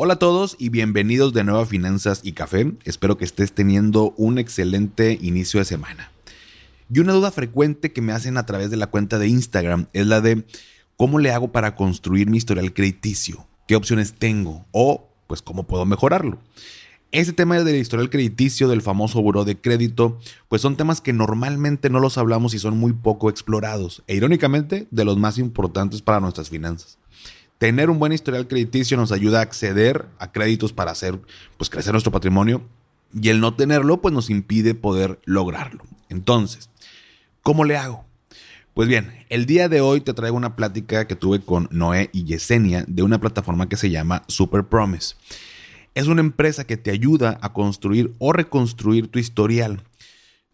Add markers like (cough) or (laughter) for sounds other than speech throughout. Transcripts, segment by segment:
Hola a todos y bienvenidos de nuevo a Finanzas y Café. Espero que estés teniendo un excelente inicio de semana. Y una duda frecuente que me hacen a través de la cuenta de Instagram es la de cómo le hago para construir mi historial crediticio, qué opciones tengo o pues cómo puedo mejorarlo. Ese tema del historial crediticio, del famoso buró de crédito, pues son temas que normalmente no los hablamos y son muy poco explorados, e irónicamente de los más importantes para nuestras finanzas. Tener un buen historial crediticio nos ayuda a acceder a créditos para hacer pues, crecer nuestro patrimonio y el no tenerlo pues, nos impide poder lograrlo. Entonces, ¿cómo le hago? Pues bien, el día de hoy te traigo una plática que tuve con Noé y Yesenia de una plataforma que se llama Super Promise. Es una empresa que te ayuda a construir o reconstruir tu historial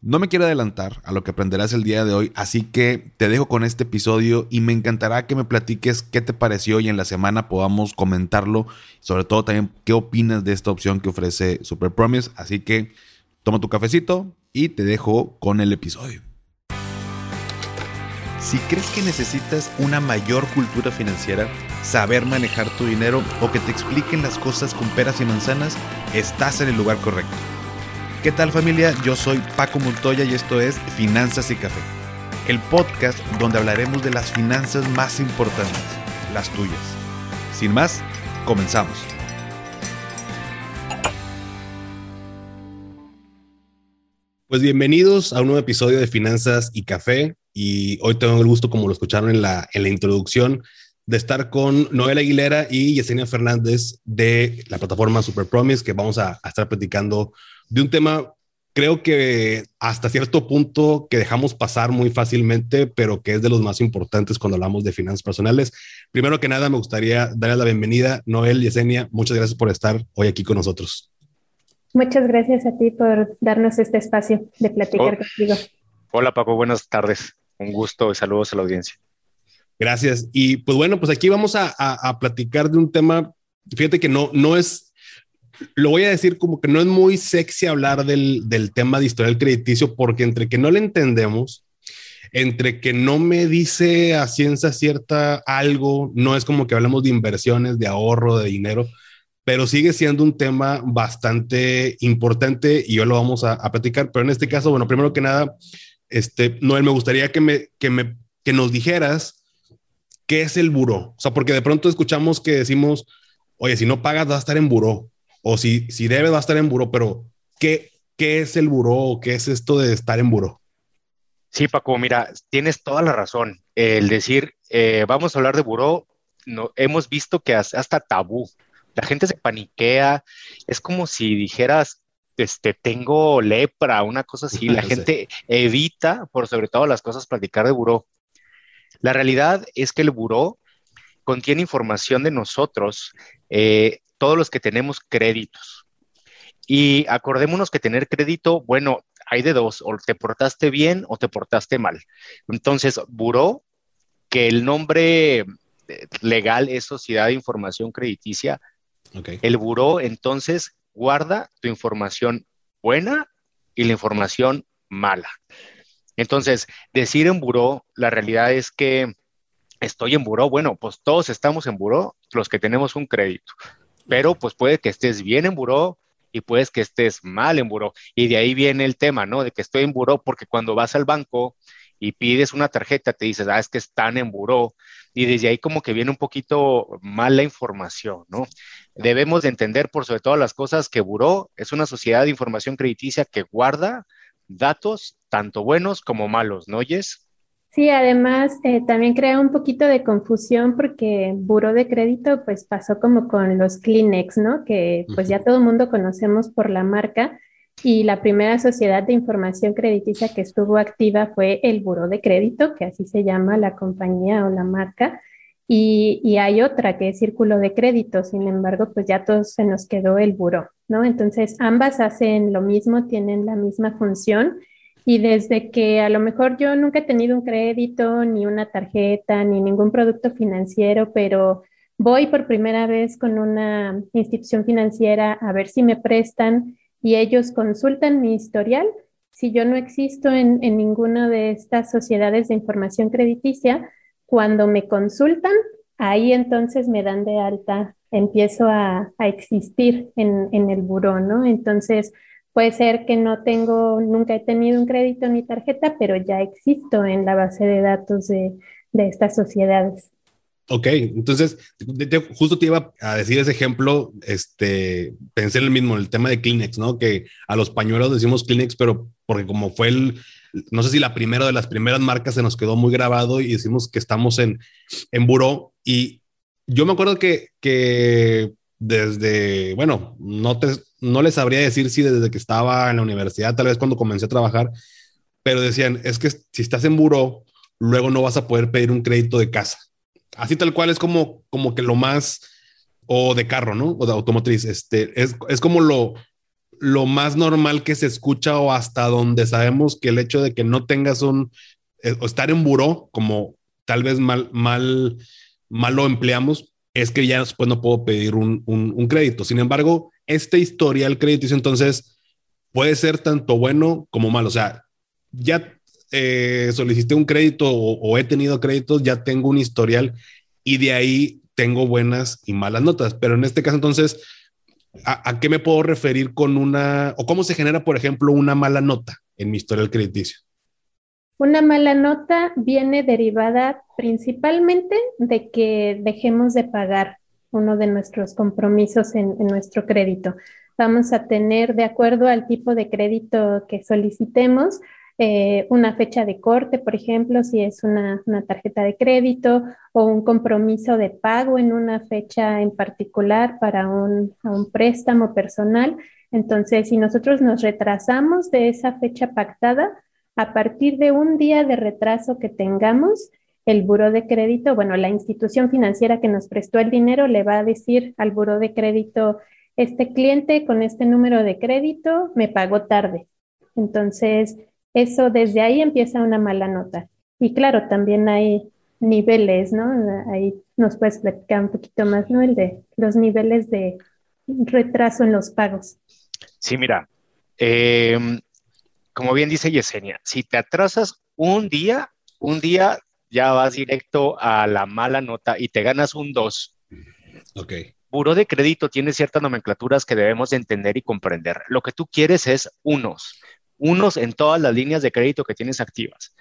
no me quiero adelantar a lo que aprenderás el día de hoy, así que te dejo con este episodio y me encantará que me platiques qué te pareció y en la semana podamos comentarlo, sobre todo también qué opinas de esta opción que ofrece Super Promise. Así que toma tu cafecito y te dejo con el episodio. Si crees que necesitas una mayor cultura financiera, saber manejar tu dinero o que te expliquen las cosas con peras y manzanas, estás en el lugar correcto. ¿Qué tal familia? Yo soy Paco Montoya y esto es Finanzas y Café, el podcast donde hablaremos de las finanzas más importantes, las tuyas. Sin más, comenzamos. Pues bienvenidos a un nuevo episodio de Finanzas y Café y hoy tengo el gusto, como lo escucharon en la, en la introducción, de estar con Noel Aguilera y Yesenia Fernández de la plataforma Super Promise, que vamos a, a estar platicando de un tema, creo que hasta cierto punto que dejamos pasar muy fácilmente, pero que es de los más importantes cuando hablamos de finanzas personales. Primero que nada, me gustaría darle la bienvenida, Noel y Yesenia. Muchas gracias por estar hoy aquí con nosotros. Muchas gracias a ti por darnos este espacio de platicar contigo. Hola Paco, buenas tardes. Un gusto y saludos a la audiencia. Gracias. Y pues bueno, pues aquí vamos a, a platicar de un tema, fíjate que no, no es lo voy a decir como que no es muy sexy hablar del, del tema de historial crediticio porque entre que no le entendemos, entre que no me dice a ciencia cierta algo, no es como que hablemos de inversiones, de ahorro, de dinero, pero sigue siendo un tema bastante importante y hoy lo vamos a, a platicar. Pero en este caso, bueno, primero que nada, este, Noel, me gustaría que, me, que, me, que nos dijeras qué es el buró. O sea, porque de pronto escuchamos que decimos, oye, si no pagas, vas a estar en buró o si, si debe va a estar en buró, pero ¿qué, ¿qué es el buró? ¿Qué es esto de estar en buró? Sí, Paco, mira, tienes toda la razón. El decir, eh, vamos a hablar de buró, no, hemos visto que hasta tabú. La gente se paniquea. Es como si dijeras, este, tengo lepra, una cosa así. La (laughs) gente evita, por sobre todo las cosas, platicar de buró. La realidad es que el buró contiene información de nosotros eh, todos los que tenemos créditos. Y acordémonos que tener crédito, bueno, hay de dos, o te portaste bien o te portaste mal. Entonces, buró, que el nombre eh, legal es Sociedad de Información Crediticia. El buró, entonces, guarda tu información buena y la información mala. Entonces, decir en buró, la realidad es que estoy en buró, bueno, pues todos estamos en buró, los que tenemos un crédito pero pues puede que estés bien en buró y puedes que estés mal en buró. Y de ahí viene el tema, ¿no? De que estoy en buró porque cuando vas al banco y pides una tarjeta, te dices, ah, es que están en buró. Y desde ahí como que viene un poquito mal la información, ¿no? Debemos de entender por sobre todas las cosas que buró es una sociedad de información crediticia que guarda datos tanto buenos como malos, ¿no oyes? Sí, además eh, también crea un poquito de confusión porque buro de crédito pues pasó como con los Kleenex, ¿no? Que pues ya todo el mundo conocemos por la marca y la primera sociedad de información crediticia que estuvo activa fue el buro de crédito, que así se llama la compañía o la marca. Y, y, hay otra que es Círculo de Crédito, sin embargo, pues ya todos se nos quedó el buro, ¿no? Entonces, ambas hacen lo mismo, tienen la misma función y desde que a lo mejor yo nunca he tenido un crédito, ni una tarjeta, ni ningún producto financiero, pero voy por primera vez con una institución financiera a ver si me prestan y ellos consultan mi historial. Si yo no existo en, ninguna de estas sociedades de información crediticia, cuando me consultan, ahí entonces me dan de alta empiezo a, existir en, en el buró, ¿no? Entonces, puede ser que no tengo, nunca he tenido un crédito ni tarjeta, pero ya existo en la base de datos de, de estas sociedades. Ok, entonces justo te iba a decir ese ejemplo, este, pensé en el mismo, el tema de Kleenex, ¿no? Que a los pañuelos decimos Kleenex, pero porque como fue el, no sé si la primera de las primeras marcas se nos quedó muy grabado y decimos que estamos en, en buró y yo me acuerdo que, que desde, bueno, no, te, no les sabría decir si desde que estaba en la universidad, tal vez cuando comencé a trabajar, pero decían, es que si estás en buró, luego no vas a poder pedir un crédito de casa. Así tal cual es como, como que lo más, o de carro, ¿no? O de automotriz, este, es, es como lo, lo más normal que se escucha o hasta donde sabemos que el hecho de que no tengas un, eh, estar en buró, como tal vez mal, mal, mal lo empleamos, es que ya después no puedo pedir un, un, crédito. Sin embargo, este historial crediticio entonces puede ser tanto bueno como malo. O sea, ya eh, solicité un crédito o, he tenido créditos, ya tengo un historial y de ahí tengo buenas y malas notas. Pero en este caso, entonces, ¿a, ¿a, qué me puedo referir con una, o cómo se genera, por ejemplo, una mala nota en mi historial crediticio? Una mala nota viene derivada principalmente de que dejemos de pagar uno de nuestros compromisos en, nuestro crédito. Vamos a tener, de acuerdo al tipo de crédito que solicitemos, eh, una fecha de corte, por ejemplo, si es una, tarjeta de crédito o un compromiso de pago en una fecha en particular para un, un préstamo personal. Entonces, si nosotros nos retrasamos de esa fecha pactada, a partir de un día de retraso que tengamos, el buro de crédito, bueno, la institución financiera que nos prestó el dinero le va a decir al buro de crédito, este cliente con este número de crédito me pagó tarde. Entonces, eso desde ahí empieza una mala nota. Y claro, también hay niveles, ¿no? Ahí nos puedes platicar un poquito más, ¿no? El de los niveles de retraso en los pagos. Sí, mira, eh, como bien dice Yesenia, si te atrasas un día, un día ya vas directo a la mala nota y te ganas un 2. Ok. Buró de crédito tiene ciertas nomenclaturas que debemos entender y comprender. Lo que tú quieres es unos, unos en todas las líneas de crédito que tienes activas.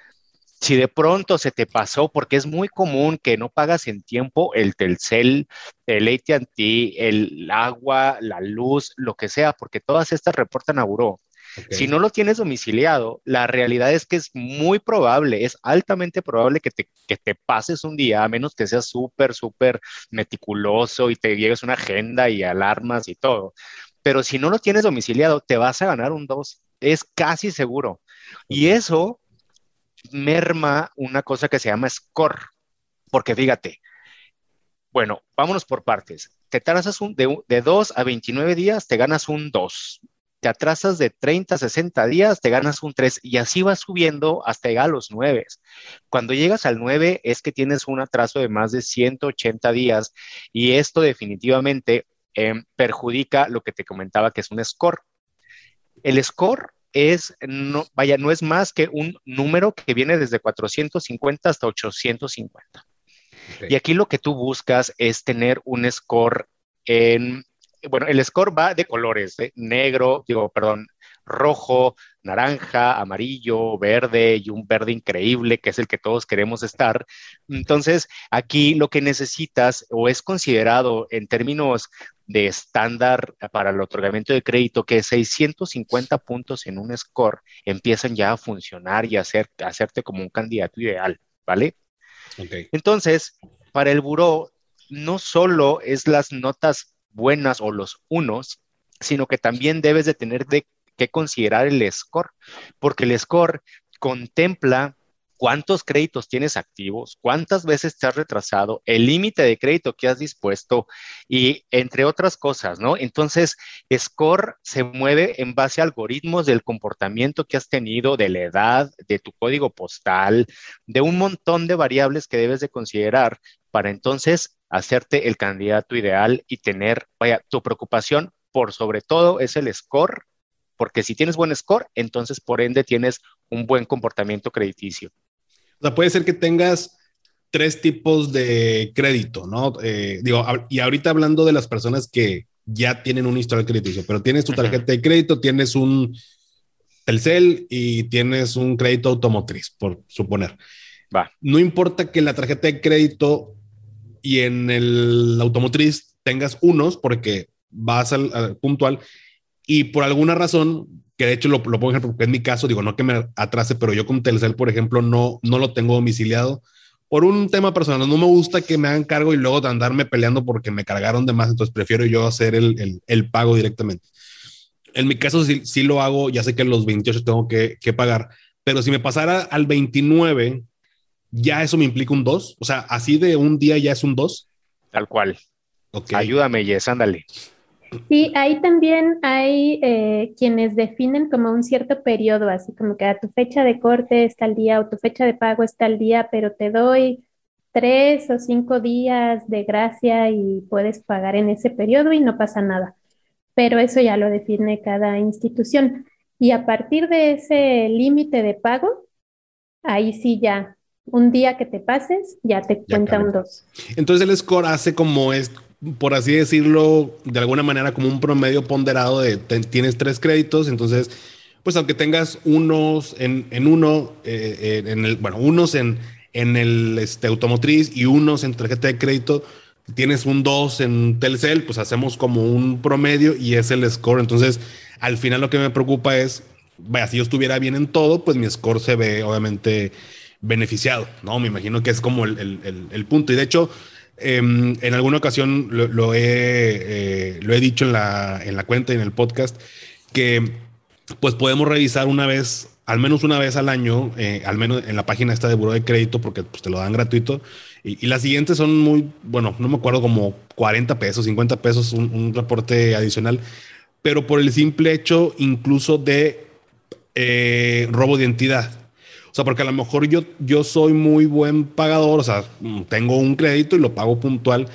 Si de pronto se te pasó, porque es muy común que no pagas en tiempo el Telcel, el ATT, el agua, la luz, lo que sea, porque todas estas reportan a buró. Si no lo tienes domiciliado, la realidad es que es muy probable, es altamente probable que te, que te pases un día, a menos que seas súper, súper meticuloso y te lleves una agenda y alarmas y todo. Pero si no lo tienes domiciliado, te vas a ganar un 2. Es casi seguro. Y eso merma una cosa que se llama score. Porque fíjate, bueno, vámonos por partes. Te trazas un, de, de 2 a 29 días, te ganas un 2 te atrasas de 30 a 60 días, te ganas un 3 y así vas subiendo hasta llegar a los 9. Cuando llegas al 9 es que tienes un atraso de más de 180 días y esto definitivamente em, perjudica lo que te comentaba que es un score. El score es, no, vaya, no es más que un número que viene desde 450 hasta 850. Y aquí lo que tú buscas es tener un score en bueno, el score va de colores, negro, digo, perdón, rojo, naranja, amarillo, verde y un verde increíble que es el que todos queremos estar. Entonces, aquí lo que necesitas o es considerado en términos de estándar para el otorgamiento de crédito que 650 puntos en un score empiezan ya a funcionar y a hacer, hacerte como un candidato ideal, ¿vale? Entonces, para el buró, no solo es las notas buenas o los unos, sino que también debes de tener de, que considerar el score, porque el score contempla cuántos créditos tienes activos, cuántas veces te has retrasado, el límite de crédito que has dispuesto y entre otras cosas, ¿no? Entonces, Score se mueve en base a algoritmos del comportamiento que has tenido, de la edad, de tu código postal, de un montón de variables que debes de considerar para entonces hacerte el candidato ideal y tener, vaya, tu preocupación por sobre todo es el score, porque si tienes buen score, entonces por ende tienes un buen comportamiento crediticio. O sea, puede ser que tengas tres tipos de crédito, ¿no? Eh, digo, y ahorita hablando de las personas que ya tienen un historial crediticio, pero tienes tu tarjeta de crédito, tienes un Telcel y tienes un crédito automotriz, por suponer. Va. No importa que la tarjeta de crédito y en el automotriz tengas unos, porque vas al, puntual y por alguna razón, que de hecho lo, lo pongo porque en mi caso, digo, no que me atrase, pero yo con Telcel, por ejemplo, no, no lo tengo domiciliado por un tema personal. No me gusta que me hagan cargo y luego de andarme peleando porque me cargaron de más, entonces prefiero yo hacer el, el, pago directamente. En mi caso sí, sí, lo hago, ya sé que los 28 tengo que, que pagar, pero si me pasara al 29, ya eso me implica un 2. O sea, así de un día ya es un 2. Tal cual. Ayúdame, Jess, ándale. Sí, ahí también hay eh, quienes definen como un cierto periodo, así como que a tu fecha de corte está el día o tu fecha de pago está el día, pero te doy tres o cinco días de gracia y puedes pagar en ese periodo y no pasa nada. Pero eso ya lo define cada institución. Y a partir de ese límite de pago, ahí sí ya un día que te pases, ya te cuenta un 2. Entonces el score hace como es, por así decirlo, de alguna manera como un promedio ponderado de tienes tres créditos, entonces, pues aunque tengas unos en, en uno, eh, en el, bueno, unos en, en el este, automotriz y unos en tarjeta de crédito, tienes un 2 en Telcel, pues hacemos como un promedio y es el score. Entonces, al final lo que me preocupa es, vaya, si yo estuviera bien en todo, pues mi score se ve obviamente beneficiado, ¿no? Me imagino que es como el, punto. Y de hecho, em, en alguna ocasión lo, he, eh, lo he dicho en la, en la cuenta y en el podcast, que pues podemos revisar una vez, al menos una vez al año, eh, al menos en la página esta de Buró de Crédito, porque pues, te lo dan gratuito. Y, las siguientes son muy, bueno, no me acuerdo, como 40 pesos, 50 pesos, un, un reporte adicional, pero por el simple hecho incluso de eh, robo de identidad. O sea, porque a lo mejor yo, yo soy muy buen pagador, o sea, tengo un crédito y lo pago puntual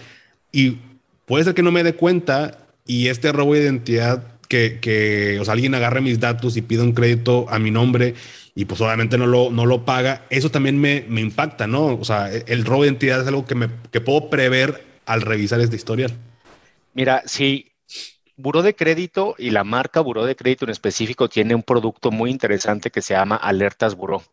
y puede ser que no me dé cuenta y este robo de identidad que, que o sea, alguien agarre mis datos y pida un crédito a mi nombre y pues obviamente no lo, no lo paga, eso también me, me impacta, ¿no? O sea, el robo de identidad es algo que, me, que puedo prever al revisar este historial. Mira, si Buró de Crédito y la marca Buró de Crédito en específico tiene un producto muy interesante que se llama Alertas Buró.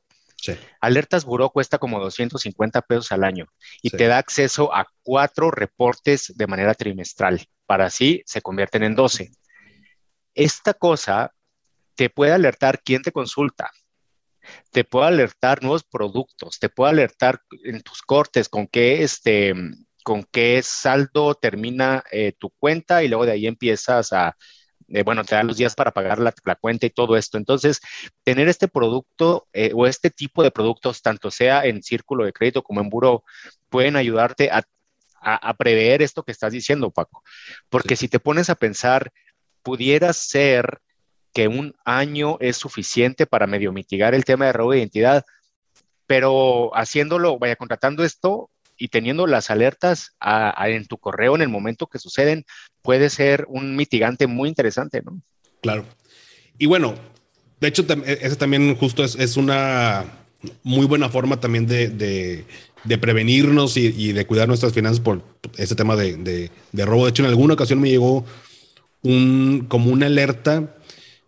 Alertas Buró cuesta como 250 pesos al año y te da acceso a cuatro reportes de manera trimestral. Para así se convierten en 12. Esta cosa te puede alertar quién te consulta, te puede alertar nuevos productos, te puede alertar en tus cortes con qué, este, con qué saldo termina eh, tu cuenta y luego de ahí empiezas a eh, bueno, te da los días para pagar la, cuenta y todo esto. Entonces, tener este producto eh, o este tipo de productos, tanto sea en círculo de crédito como en buro, pueden ayudarte a, prever esto que estás diciendo, Paco. Porque si te pones a pensar, pudiera ser que un año es suficiente para medio mitigar el tema de robo de identidad, pero haciéndolo, vaya contratando esto, y teniendo las alertas en tu correo en el momento que suceden, puede ser un mitigante muy interesante, ¿no? Claro. Y bueno, de hecho, e, ese también justo es, una muy buena forma también de, prevenirnos y, de cuidar nuestras finanzas por ese tema de, robo. De hecho, en alguna ocasión me llegó un, como una alerta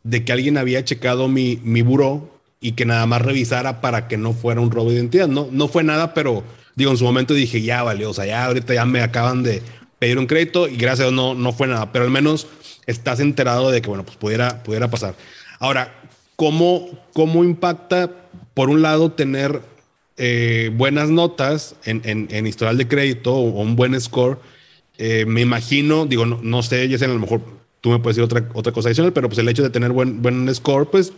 de que alguien había checado mi, mi buró y que nada más revisara para que no fuera un robo de identidad. No, no fue nada, pero digo, en su momento dije, ya valió, o sea, ya ahorita ya me acaban de pedir un crédito y gracias a Dios no, no fue nada, pero al menos estás enterado de que, bueno, pues pudiera, pudiera pasar. Ahora, ¿cómo, cómo impacta, por un lado, tener eh, buenas notas en, en, historial de crédito o, un buen score? Eh, me imagino, digo, no, no sé, Yesen, a lo mejor tú me puedes decir otra, otra cosa adicional, pero pues el hecho de tener buen, buen score, pues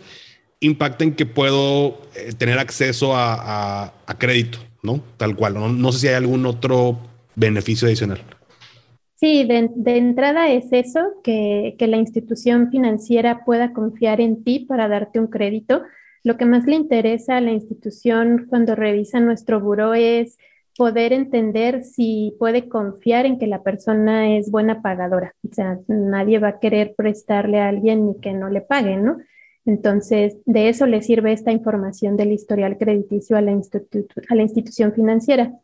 impacta en que puedo eh, tener acceso a, a, a crédito. ¿no? Tal cual. No, sé si hay algún otro beneficio adicional. Sí, de, entrada es eso, que, la institución financiera pueda confiar en ti para darte un crédito. Lo que más le interesa a la institución cuando revisa nuestro buró es poder entender si puede confiar en que la persona es buena pagadora. O sea, nadie va a querer prestarle a alguien ni que no le paguen, ¿no? Entonces, de eso le sirve esta información del historial crediticio a la, a la institución financiera.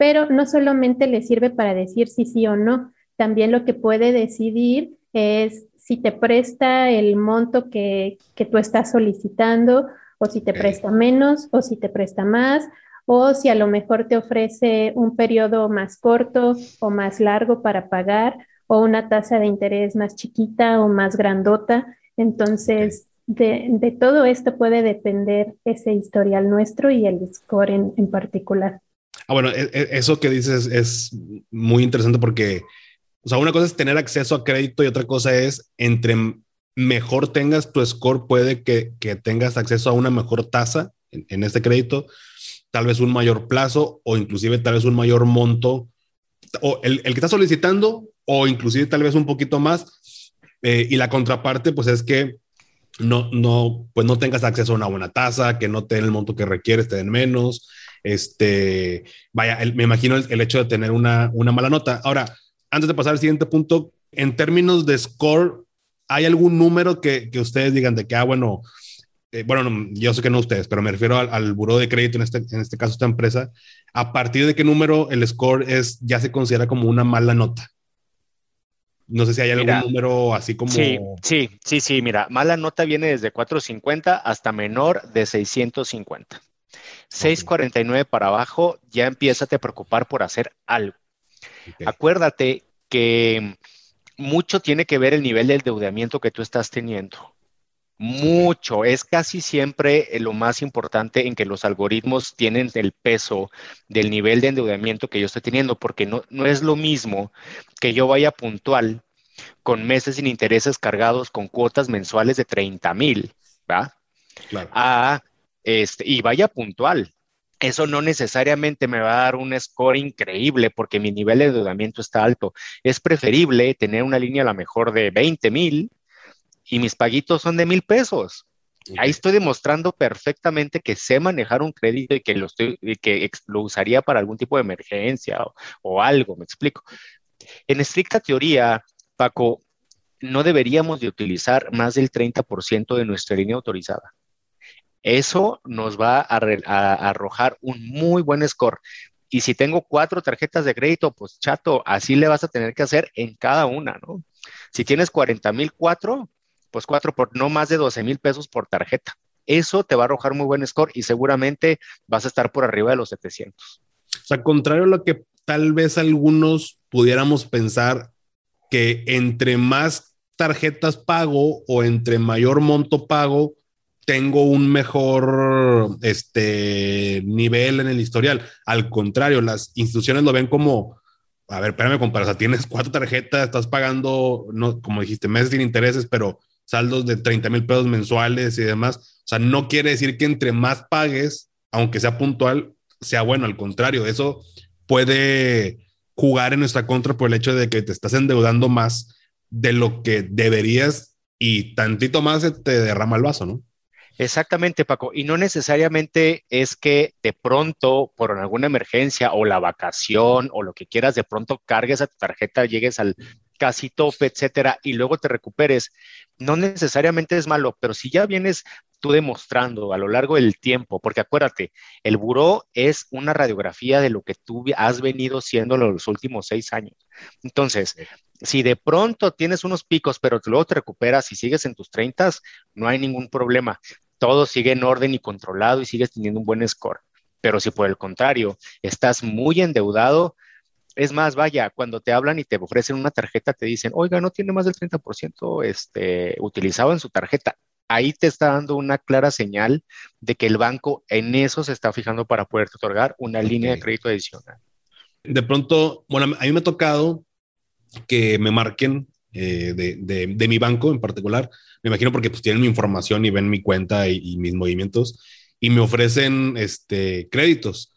Pero no solamente le sirve para decir sí, sí o no, también lo que puede decidir es si te presta el monto que, que tú estás solicitando o si te presta menos o si te presta más o si a lo mejor te ofrece un periodo más corto o más largo para pagar o una tasa de interés más chiquita o más grandota. Entonces, de, todo esto puede depender ese historial nuestro y el score en, particular. Ah, bueno, e, e, eso que dices es muy interesante porque, o sea, una cosa es tener acceso a crédito y otra cosa es entre mejor tengas tu score, puede que, tengas acceso a una mejor tasa en, este crédito, tal vez un mayor plazo o inclusive tal vez un mayor monto, o el, el que está solicitando o inclusive tal vez un poquito más. Eh, y la contraparte, pues es que no, no, pues no tengas acceso a una buena tasa, que no te den el monto que requieres, te den menos. Este, vaya, me imagino el, hecho de tener una, una mala nota. Ahora, antes de pasar al siguiente punto, en términos de score, ¿hay algún número que, que ustedes digan de que, ah, bueno, eh, bueno, yo sé que no ustedes, pero me refiero al, al buró de crédito, en este, en este caso esta empresa, a partir de qué número el score es, ya se considera como una mala nota. No sé si hay algún número así como. Sí, sí, sí, sí. Mira, mala nota viene desde 450 hasta menor de 650. 649 para abajo, ya empieza a preocupar por hacer algo. Acuérdate que mucho tiene que ver el nivel de endeudamiento que tú estás teniendo. Mucho, es casi siempre lo más importante en que los algoritmos tienen el peso del nivel de endeudamiento que yo estoy teniendo, porque no, no es lo mismo que yo vaya puntual con meses sin intereses cargados con cuotas mensuales de 30 mil, ¿va? Claro. Este, y vaya puntual. Eso no necesariamente me va a dar un score increíble porque mi nivel de endeudamiento está alto. Es preferible tener una línea a lo mejor de 20 mil y mis paguitos son de mil pesos. Ahí estoy demostrando perfectamente que sé manejar un crédito y que lo, estoy, que lo usaría para algún tipo de emergencia o, algo, me explico. En estricta teoría, Paco, no deberíamos de utilizar más del 30% de nuestra línea autorizada. Eso nos va a, a, arrojar un muy buen score. Y si tengo cuatro tarjetas de crédito, pues chato, así le vas a tener que hacer en cada una, ¿no? Si tienes 40 mil cuatro, pues cuatro por no más de 12 mil pesos por tarjeta. Eso te va a arrojar muy buen score y seguramente vas a estar por arriba de los 700. O sea, contrario a lo que tal vez algunos pudiéramos pensar que entre más tarjetas pago o entre mayor monto pago, tengo un mejor este, nivel en el historial. Al contrario, las instituciones lo ven como, a ver, espérame, compadre, o sea, tienes cuatro tarjetas, estás pagando, no, como dijiste, meses sin intereses, pero saldos de 30 mil pesos mensuales y demás. O sea, no quiere decir que entre más pagues, aunque sea puntual, sea bueno. Al contrario, eso puede jugar en nuestra contra por el hecho de que te estás endeudando más de lo que deberías y tantito más te derrama el vaso, ¿no? Exactamente, Paco. Y no necesariamente es que de pronto, por alguna emergencia o la vacación o lo que quieras, de pronto cargues a tu tarjeta, llegues al casi tope, etcétera, y luego te recuperes, no necesariamente es malo, pero si ya vienes tú demostrando a lo largo del tiempo, porque acuérdate, el buró es una radiografía de lo que tú has venido siendo los últimos seis años. Entonces, si de pronto tienes unos picos, pero luego te recuperas y sigues en tus 30, no hay ningún problema. Todo sigue en orden y controlado y sigues teniendo un buen score. Pero si por el contrario estás muy endeudado, es más, vaya, cuando te hablan y te ofrecen una tarjeta, te dicen, oiga, no tiene más del 30% este, utilizado en su tarjeta. Ahí te está dando una clara señal de que el banco en eso se está fijando para poderte otorgar una línea de crédito adicional. De pronto, bueno, a mí me ha tocado que me marquen eh, de, mi banco en particular. Me imagino porque pues tienen mi información y ven mi cuenta y, y mis movimientos y me ofrecen este, créditos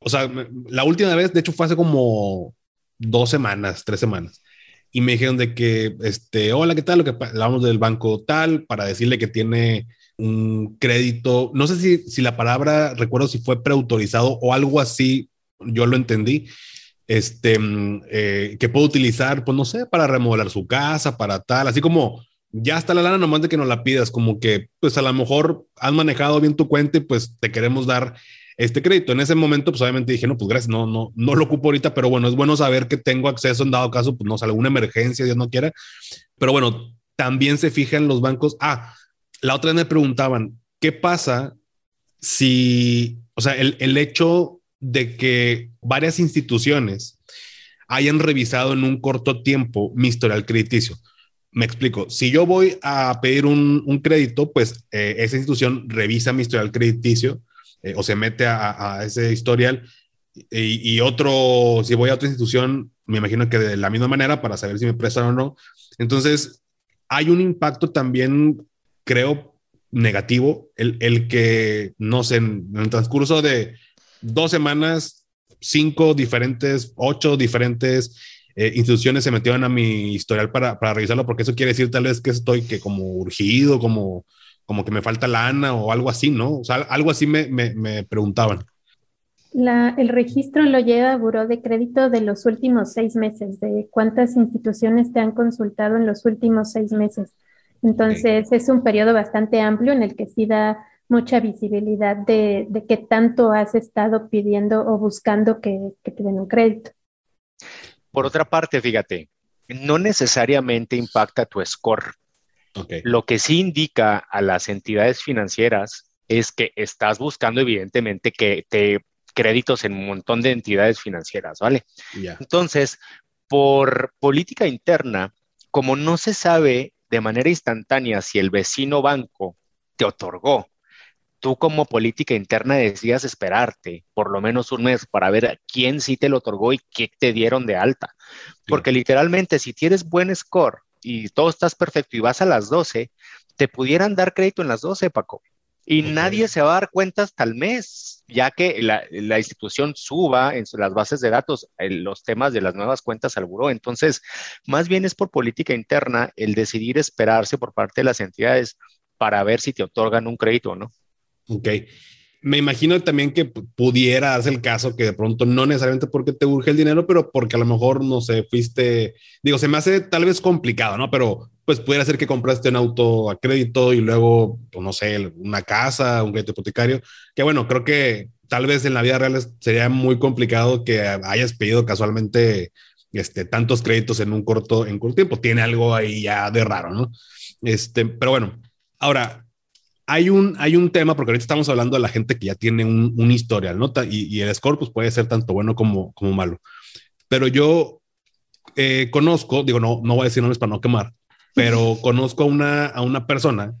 o sea, la última vez, de hecho, fue hace como dos semanas, tres semanas. Y me dijeron de que, este, hola, ¿qué tal? Lo que hablamos del banco tal, para decirle que tiene un crédito. No sé si, si la palabra, recuerdo si fue preautorizado o algo así, yo lo entendí. Este, mm, eh, que puedo utilizar, pues no sé, para remodelar su casa, para tal, así como ya está la lana, nomás de que nos la pidas, como que, pues a lo mejor has manejado bien tu cuenta y pues te queremos dar este crédito. En ese momento, pues obviamente dije, no, pues gracias, no, no, no lo ocupo ahorita, pero bueno, es bueno saber que tengo acceso en dado caso, pues no sé, alguna emergencia, Dios no quiera. Pero bueno, también se fijan los bancos. Ah, la otra vez me preguntaban, ¿qué pasa si, o sea, el, el hecho de que varias instituciones hayan revisado en un corto tiempo mi historial crediticio? Me explico. Si yo voy a pedir un, un crédito, pues eh, esa institución revisa mi historial crediticio eh, o se mete a, a ese historial y, y, otro, si voy a otra institución, me imagino que de la misma manera para saber si me prestan o no. Entonces, hay un impacto también, creo, negativo, el, el que, no sé, en, en el transcurso de dos semanas, cinco diferentes, ocho diferentes eh, instituciones se metieron a mi historial para, para, revisarlo, porque eso quiere decir tal vez que estoy que como urgido, como, como que me falta lana o algo así, ¿no? O sea, algo así me, me, me preguntaban. La, el registro lo lleva a Buró de Crédito de los últimos seis meses, de cuántas instituciones te han consultado en los últimos seis meses. Entonces, es un periodo bastante amplio en el que sí da mucha visibilidad de, de qué tanto has estado pidiendo o buscando que, que te den un crédito. Por otra parte, fíjate, no necesariamente impacta tu score. Okay. Lo que sí indica a las entidades financieras es que estás buscando evidentemente que te créditos en un montón de entidades financieras, ¿vale? Yeah. Entonces, por política interna, como no se sabe de manera instantánea si el vecino banco te otorgó tú como política interna decías esperarte por lo menos un mes para ver a quién sí te lo otorgó y qué te dieron de alta. Porque literalmente si tienes buen score y todo estás perfecto y vas a las 12, te pudieran dar crédito en las 12, Paco. Y okay. nadie se va a dar cuenta hasta el mes, ya que la, la institución suba en las bases de datos los temas de las nuevas cuentas al buró. Entonces, más bien es por política interna el decidir esperarse por parte de las entidades para ver si te otorgan un crédito o no. Ok. Me imagino también que pudiera hacer el caso que de pronto no necesariamente porque te urge el dinero, pero porque a lo mejor, no sé, fuiste, digo, se me hace tal vez complicado, ¿no? Pero pues pudiera ser que compraste un auto a crédito y luego, pues, no sé, una casa, un crédito hipotecario, que bueno, creo que tal vez en la vida real sería muy complicado que hayas pedido casualmente este, tantos créditos en un corto, en corto tiempo. Tiene algo ahí ya de raro, ¿no? Este, pero bueno, ahora, hay un, hay un tema, porque ahorita estamos hablando de la gente que ya tiene un, un historial, ¿no? Y, y, el score pues, puede ser tanto bueno como, como malo. Pero yo eh, conozco, digo, no, no voy a decir nombres para no quemar, pero (laughs) conozco a una, a una persona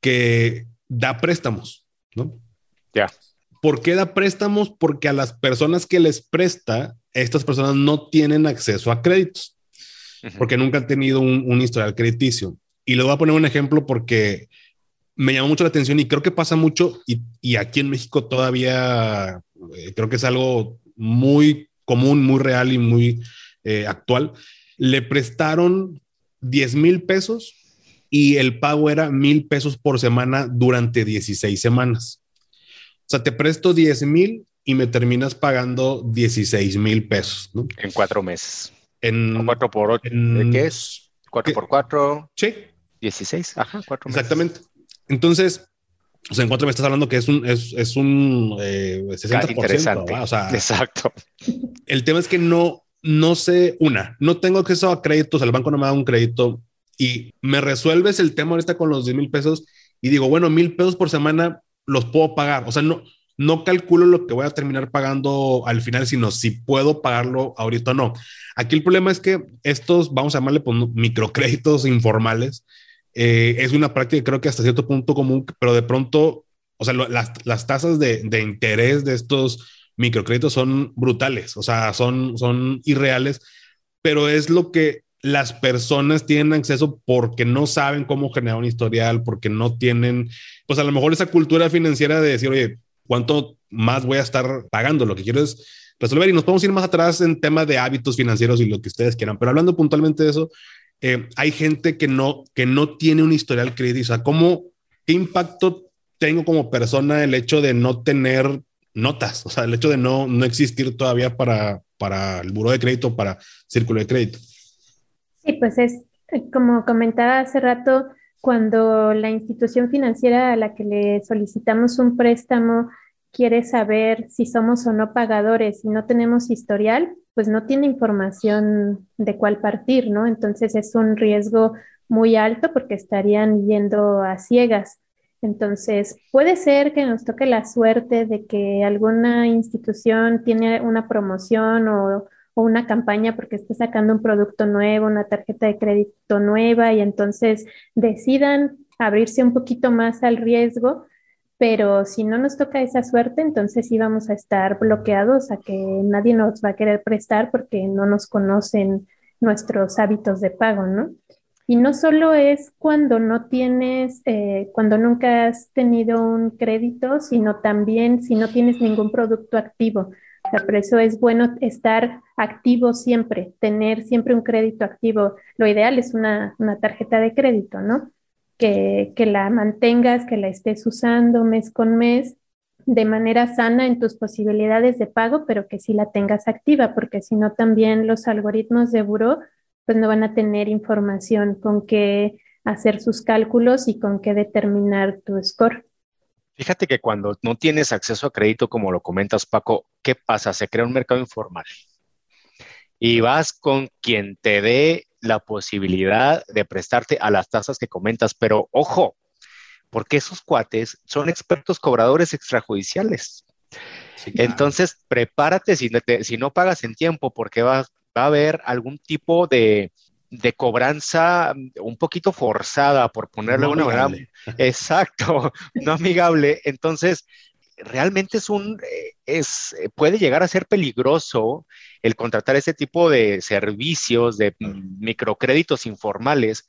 que da préstamos, ¿no? Ya. Yeah. ¿Por qué da préstamos? Porque a las personas que les presta, estas personas no tienen acceso a créditos, uh -huh. porque nunca han tenido un, un historial crediticio. Y le voy a poner un ejemplo porque me llamó mucho la atención y creo que pasa mucho y, y aquí en México todavía eh, creo que es algo muy común, muy real y muy eh, actual. Le prestaron 10 mil pesos y el pago era mil pesos por semana durante 16 semanas. O sea, te presto 10 mil y me terminas pagando 16 mil pesos. ¿no? En cuatro meses. En 4 por 8. En, ¿Qué es? 4 por 4. Sí. 16. Ajá, 4 meses. Exactamente. Entonces, o sea, en cuanto me estás hablando que es un, es, es un eh, 60%. Interesante. O sea, Exacto. El tema es que no, no sé, una, no tengo acceso a créditos, el banco no me da un crédito y me resuelves el tema ahorita con los 10 mil pesos y digo, bueno, mil pesos por semana los puedo pagar. O sea, no, no calculo lo que voy a terminar pagando al final, sino si puedo pagarlo ahorita o no. Aquí el problema es que estos, vamos a llamarle pues, microcréditos informales, eh, es una práctica creo que hasta cierto punto común, pero de pronto, o sea, las, tasas de, de, interés de estos microcréditos son brutales, o sea, son, son irreales, pero es lo que las personas tienen acceso porque no saben cómo generar un historial, porque no tienen, pues a lo mejor esa cultura financiera de decir, oye, ¿cuánto más voy a estar pagando? Lo que quiero es resolver y nos podemos ir más atrás en temas de hábitos financieros y lo que ustedes quieran, pero hablando puntualmente de eso, eh, hay gente que no, que no tiene un historial crediticio. O sea, ¿cómo, ¿qué impacto tengo como persona el hecho de no tener notas? O sea, el hecho de no, no existir todavía para, para el buro de crédito, para círculo de crédito. Sí, pues es como comentaba hace rato, cuando la institución financiera a la que le solicitamos un préstamo quiere saber si somos o no pagadores y no tenemos historial, pues no tiene información de cuál partir, ¿no? Entonces es un riesgo muy alto porque estarían yendo a ciegas. Entonces, puede ser que nos toque la suerte de que alguna institución tiene una promoción o, o, una campaña porque está sacando un producto nuevo, una tarjeta de crédito nueva y entonces decidan abrirse un poquito más al riesgo, pero si no nos toca esa suerte, entonces sí vamos a estar bloqueados a que nadie nos va a querer prestar porque no nos conocen nuestros hábitos de pago, ¿no? Y no solo es cuando no tienes, eh, cuando nunca has tenido un crédito, sino también si no tienes ningún producto activo. por eso es bueno estar activo siempre, tener siempre un crédito activo. Lo ideal es una, una tarjeta de crédito, ¿no? Que, la mantengas, que la estés usando mes con mes de manera sana en tus posibilidades de pago, pero que sí la tengas activa, porque si no también los algoritmos de buró pues no van a tener información con qué hacer sus cálculos y con qué determinar tu score. Fíjate que cuando no tienes acceso a crédito, como lo comentas, Paco, ¿qué pasa? Se crea un mercado informal. Y vas con quien te dé la posibilidad de prestarte a las tasas que comentas, pero ojo, porque esos cuates son expertos cobradores extrajudiciales. Entonces, prepárate si, si, no pagas en tiempo, porque vas, va a haber algún tipo de, cobranza un poquito forzada, por ponerlo de una manera. (laughs) Exacto, no amigable. Entonces, realmente es un, es, puede llegar a ser peligroso el contratar ese tipo de servicios, de microcréditos informales,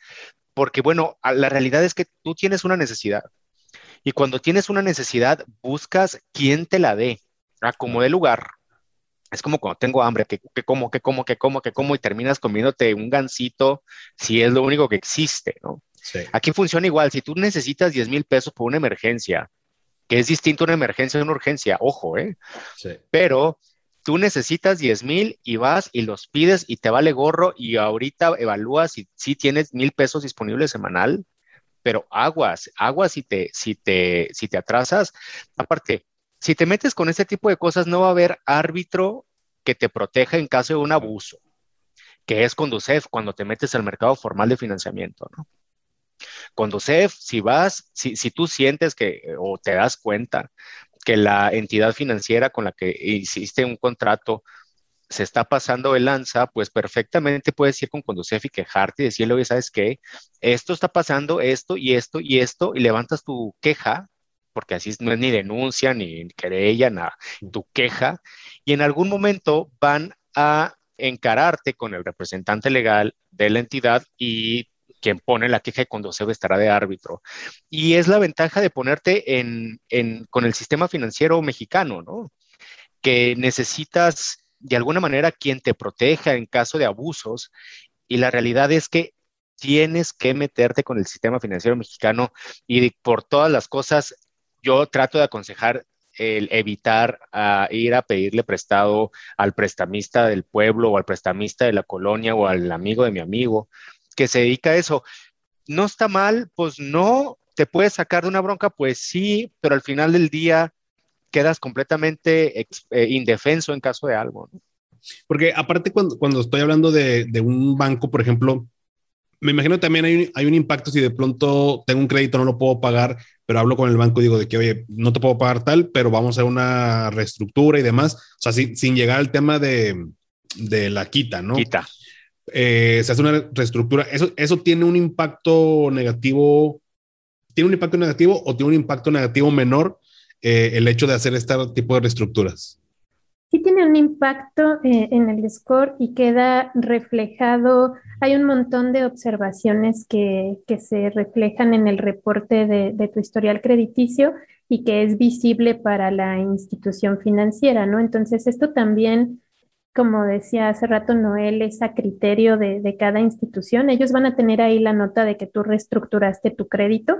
porque bueno, la realidad es que tú tienes una necesidad. Y cuando tienes una necesidad, buscas quién te la dé, a como de lugar, es como cuando tengo hambre, que, como, que como, que como, que como y terminas comiéndote un gansito si es lo único que existe, ¿no? Aquí funciona igual, si tú necesitas 10 mil pesos por una emergencia, que es distinto una emergencia de una urgencia, ojo, ¿eh? Sí. Pero tú necesitas 10 mil y vas y los pides y te vale gorro y ahorita evalúas si, si tienes mil pesos disponibles semanal, pero aguas, aguas si te, si te, si te atrasas. Aparte, si te metes con este tipo de cosas, no va a haber árbitro que te proteja en caso de un abuso, que es Conducef cuando te metes al mercado formal de financiamiento, ¿no? Conducef, si vas, si, si tú sientes que o te das cuenta que la entidad financiera con la que hiciste un contrato se está pasando el lanza, pues perfectamente puedes ir con Conducef y quejarte y decirle, oye, ¿sabes qué? Esto está pasando, esto y esto y esto, y levantas tu queja porque así no es ni denuncia, ni querella, nada, tu queja, y en algún momento van a encararte con el representante legal de la entidad y quien pone la queja cuando se estará de árbitro. Y es la ventaja de ponerte en, con el sistema financiero mexicano, ¿no? Que necesitas de alguna manera quien te proteja en caso de abusos y la realidad es que tienes que meterte con el sistema financiero mexicano y por todas las cosas yo trato de aconsejar el evitar ah, ir a pedirle prestado al prestamista del pueblo o al prestamista de la colonia o al amigo de mi amigo que se dedica a eso. No está mal, pues no, te puedes sacar de una bronca, pues sí, pero al final del día quedas completamente eh, indefenso en caso de algo. Porque aparte cuando, cuando estoy hablando de, de, un banco, por ejemplo, me imagino también hay un, hay un impacto si de pronto tengo un crédito, no lo puedo pagar, pero hablo con el banco y digo de que, oye, no te puedo pagar tal, pero vamos a una reestructura y demás. O sea, sin, sin llegar al tema de, de la quita, ¿no? Quita. Eh, se hace una reestructura. Eso, eso tiene un impacto negativo. ¿Tiene un impacto negativo o tiene un impacto negativo menor eh, el hecho de hacer este tipo de reestructuras? sí tiene un impacto eh, en el score y queda reflejado. Hay un montón de observaciones que, que se reflejan en el reporte de, de, tu historial crediticio y que es visible para la institución financiera, ¿no? Entonces, esto también, como decía hace rato Noel, es a criterio de, cada institución. Ellos van a tener ahí la nota de que tú reestructuraste tu crédito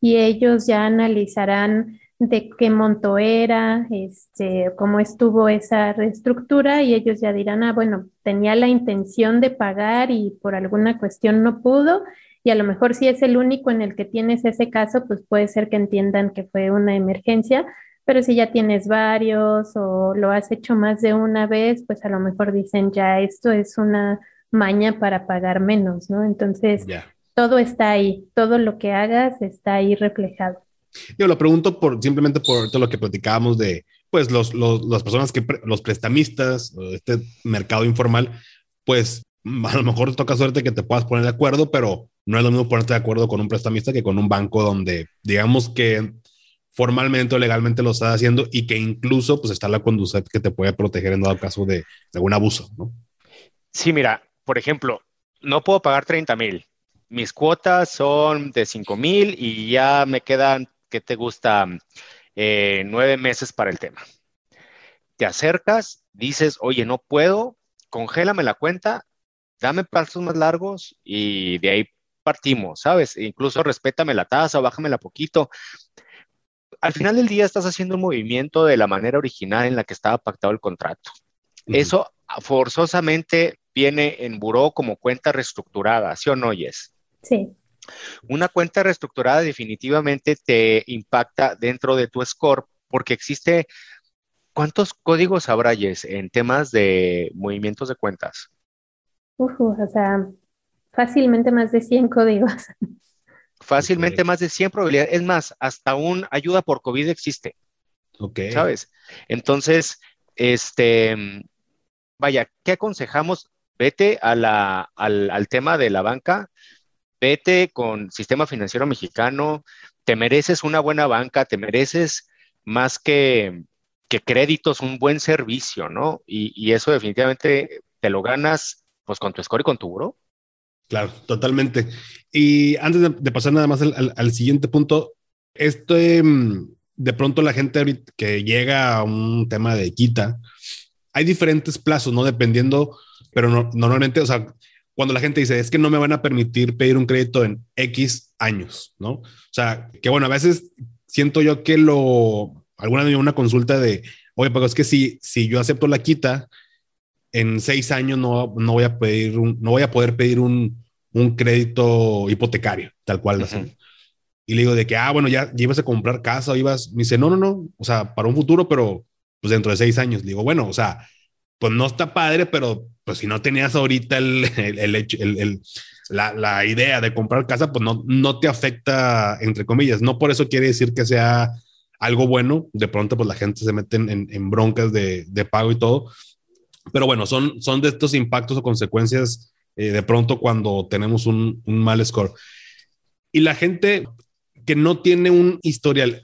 y ellos ya analizarán de qué monto era, este, cómo estuvo esa reestructura y ellos ya dirán, ah, bueno, tenía la intención de pagar y por alguna cuestión no pudo y a lo mejor si es el único en el que tienes ese caso, pues puede ser que entiendan que fue una emergencia, Pero si ya tienes varios o lo has hecho más de una vez, pues a lo mejor dicen ya esto es una maña para pagar menos, ¿no? Entonces, todo está ahí, todo lo que hagas está ahí reflejado. Yo lo pregunto por simplemente por todo lo que platicábamos de pues los, los las personas que los prestamistas, este mercado informal, pues a lo mejor toca suerte que te puedas poner de acuerdo, pero no es lo mismo ponerte de acuerdo con un prestamista que con un banco donde digamos que formalmente o legalmente lo estás haciendo y que incluso pues está la conducta que te puede proteger en dado caso de, algún abuso, ¿no? Sí, mira, por ejemplo, no puedo pagar 30 mil. Mis cuotas son de 5 mil y ya me quedan, ¿qué te gusta? Eh, nueve meses para el tema. Te acercas, dices, oye, no puedo, congélame la cuenta, dame pasos más largos y de ahí partimos, ¿sabes? incluso respétame la tasa, bájamela poquito. Al final del día estás haciendo un movimiento de la manera original en la que estaba pactado el contrato. Eso forzosamente viene en buró como cuenta reestructurada, ¿sí o no, Yes? Sí. Una cuenta reestructurada definitivamente te impacta dentro de tu score porque existe, ¿cuántos códigos habrá, Yes, en temas de movimientos de cuentas? Uf, o sea, fácilmente más de 100 códigos. (laughs) Fácilmente más de 100 probabilidades. Es más, hasta un ayuda por COVID existe. Ok. ¿Sabes? Entonces, este, vaya, ¿qué aconsejamos? Vete a la, al, al tema de la banca, vete con sistema financiero mexicano, te mereces una buena banca, te mereces más que, que créditos, un buen servicio, ¿no? Y, y, eso definitivamente te lo ganas pues con tu score y con tu buro. Claro, totalmente. Y antes de, pasar nada más al, al, al, siguiente punto, esto de pronto la gente que llega a un tema de quita, hay diferentes plazos, ¿no? Dependiendo, pero no, normalmente, o sea, cuando la gente dice, es que no me van a permitir pedir un crédito en X años, ¿no? O sea, que bueno, a veces siento yo que lo, alguna vez una consulta de, oye, pero es que si, si yo acepto la quita, en seis años no, no voy a pedir un, no voy a poder pedir un, un crédito hipotecario, tal cual. Uh -huh. Y le digo de que, ah, bueno, ya, ya ibas a comprar casa o ibas, me dice, no, no, no, o sea, para un futuro, pero pues dentro de seis años. Le digo, bueno, o sea, pues no está padre, pero pues si no tenías ahorita el, el, el, el la, la, idea de comprar casa, pues no, no te afecta, entre comillas. No por eso quiere decir que sea algo bueno. De pronto, pues la gente se mete en, en broncas de, de, pago y todo. Pero bueno, son, son de estos impactos o consecuencias eh, de pronto cuando tenemos un, un mal score. Y la gente que no tiene un historial,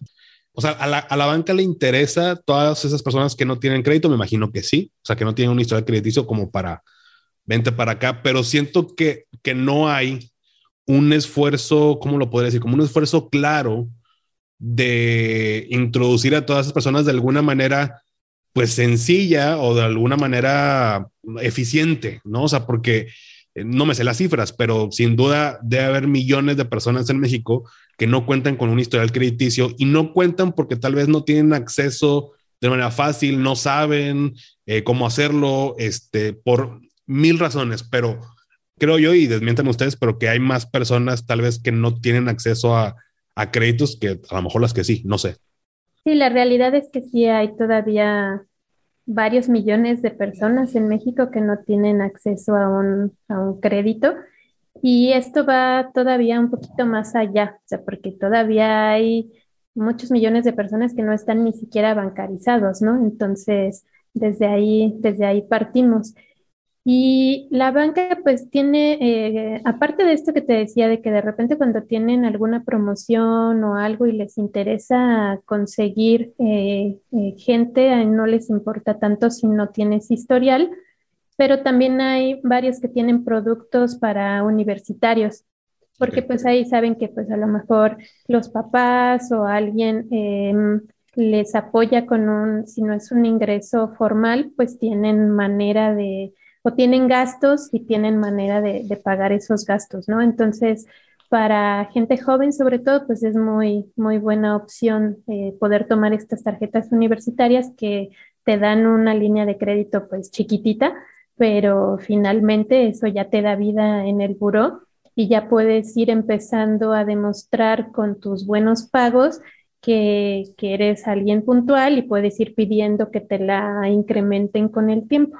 o sea, a la, a la, banca le interesa todas esas personas que no tienen crédito, me imagino que sí, o sea, que no tienen un historial crediticio como para vente para acá, pero siento que, que no hay un esfuerzo, ¿cómo lo podría decir? Como un esfuerzo claro de introducir a todas esas personas de alguna manera, pues sencilla o de alguna manera eficiente, ¿no? O sea, porque no me sé las cifras, pero sin duda debe haber millones de personas en México que no cuentan con un historial crediticio y no cuentan porque tal vez no tienen acceso de manera fácil, no saben eh, cómo hacerlo, este, por mil razones, pero creo yo, y desmientan ustedes, pero que hay más personas tal vez que no tienen acceso a, a créditos que a lo mejor las que sí, no sé. Sí, la realidad es que sí hay todavía varios millones de personas en México que no tienen acceso a un, a un crédito. Y esto va todavía un poquito más allá, o sea, porque todavía hay muchos millones de personas que no están ni siquiera bancarizados, ¿no? Entonces, desde ahí, desde ahí partimos. Y la banca pues tiene, eh, aparte de esto que te decía, de que de repente cuando tienen alguna promoción o algo y les interesa conseguir eh, eh, gente, no les importa tanto si no tienes historial, pero también hay varios que tienen productos para universitarios, porque pues ahí saben que pues a lo mejor los papás o alguien em, les apoya con un, si no es un ingreso formal, pues tienen manera de o tienen gastos y tienen manera de, pagar esos gastos, ¿no? Entonces, para gente joven, sobre todo, pues es muy, muy buena opción eh, poder tomar estas tarjetas universitarias que te dan una línea de crédito, pues chiquitita, pero finalmente eso ya te da vida en el buró y ya puedes ir empezando a demostrar con tus buenos pagos que, que eres alguien puntual y puedes ir pidiendo que te la incrementen con el tiempo.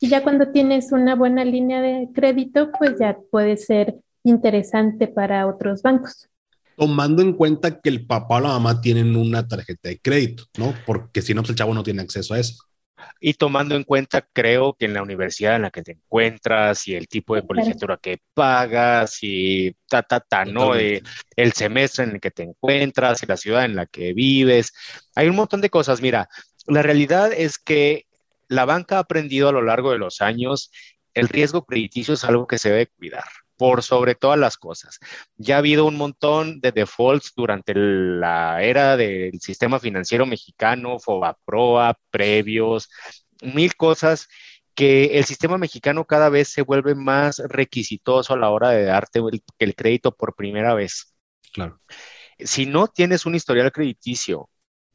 Y ya cuando tienes una buena línea de crédito, pues ya puede ser interesante para otros bancos. Tomando en cuenta que el papá o la mamá tienen una tarjeta de crédito, ¿no? Porque si no, pues el chavo no tiene acceso a eso. Y tomando en cuenta, creo que en la universidad en la que te encuentras y el tipo de colegiatura que pagas y ta, ta, ta, ¿no? Eh, el semestre en el que te encuentras y la ciudad en la que vives. Hay un montón de cosas. Mira, la realidad es que la banca ha aprendido a lo largo de los años el riesgo crediticio es algo que se debe cuidar por sobre todas las cosas. Ya ha habido un montón de defaults durante la era del sistema financiero mexicano, Fobaproa, previos, mil cosas que el sistema mexicano cada vez se vuelve más requisitoso a la hora de darte el, crédito por primera vez. Claro. Si no tienes un historial crediticio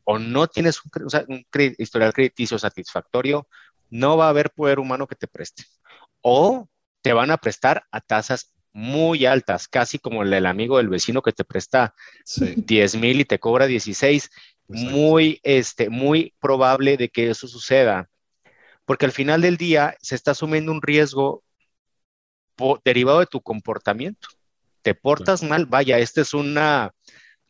o no tienes un, historial crediticio satisfactorio, no va a haber poder humano que te preste. O te van a prestar a tasas muy altas, casi como el del amigo del vecino que te presta 10 mil y te cobra 16. Muy, este, muy probable de que eso suceda, porque al final del día se está asumiendo un riesgo derivado de tu comportamiento. Te portas mal, vaya, esta es una,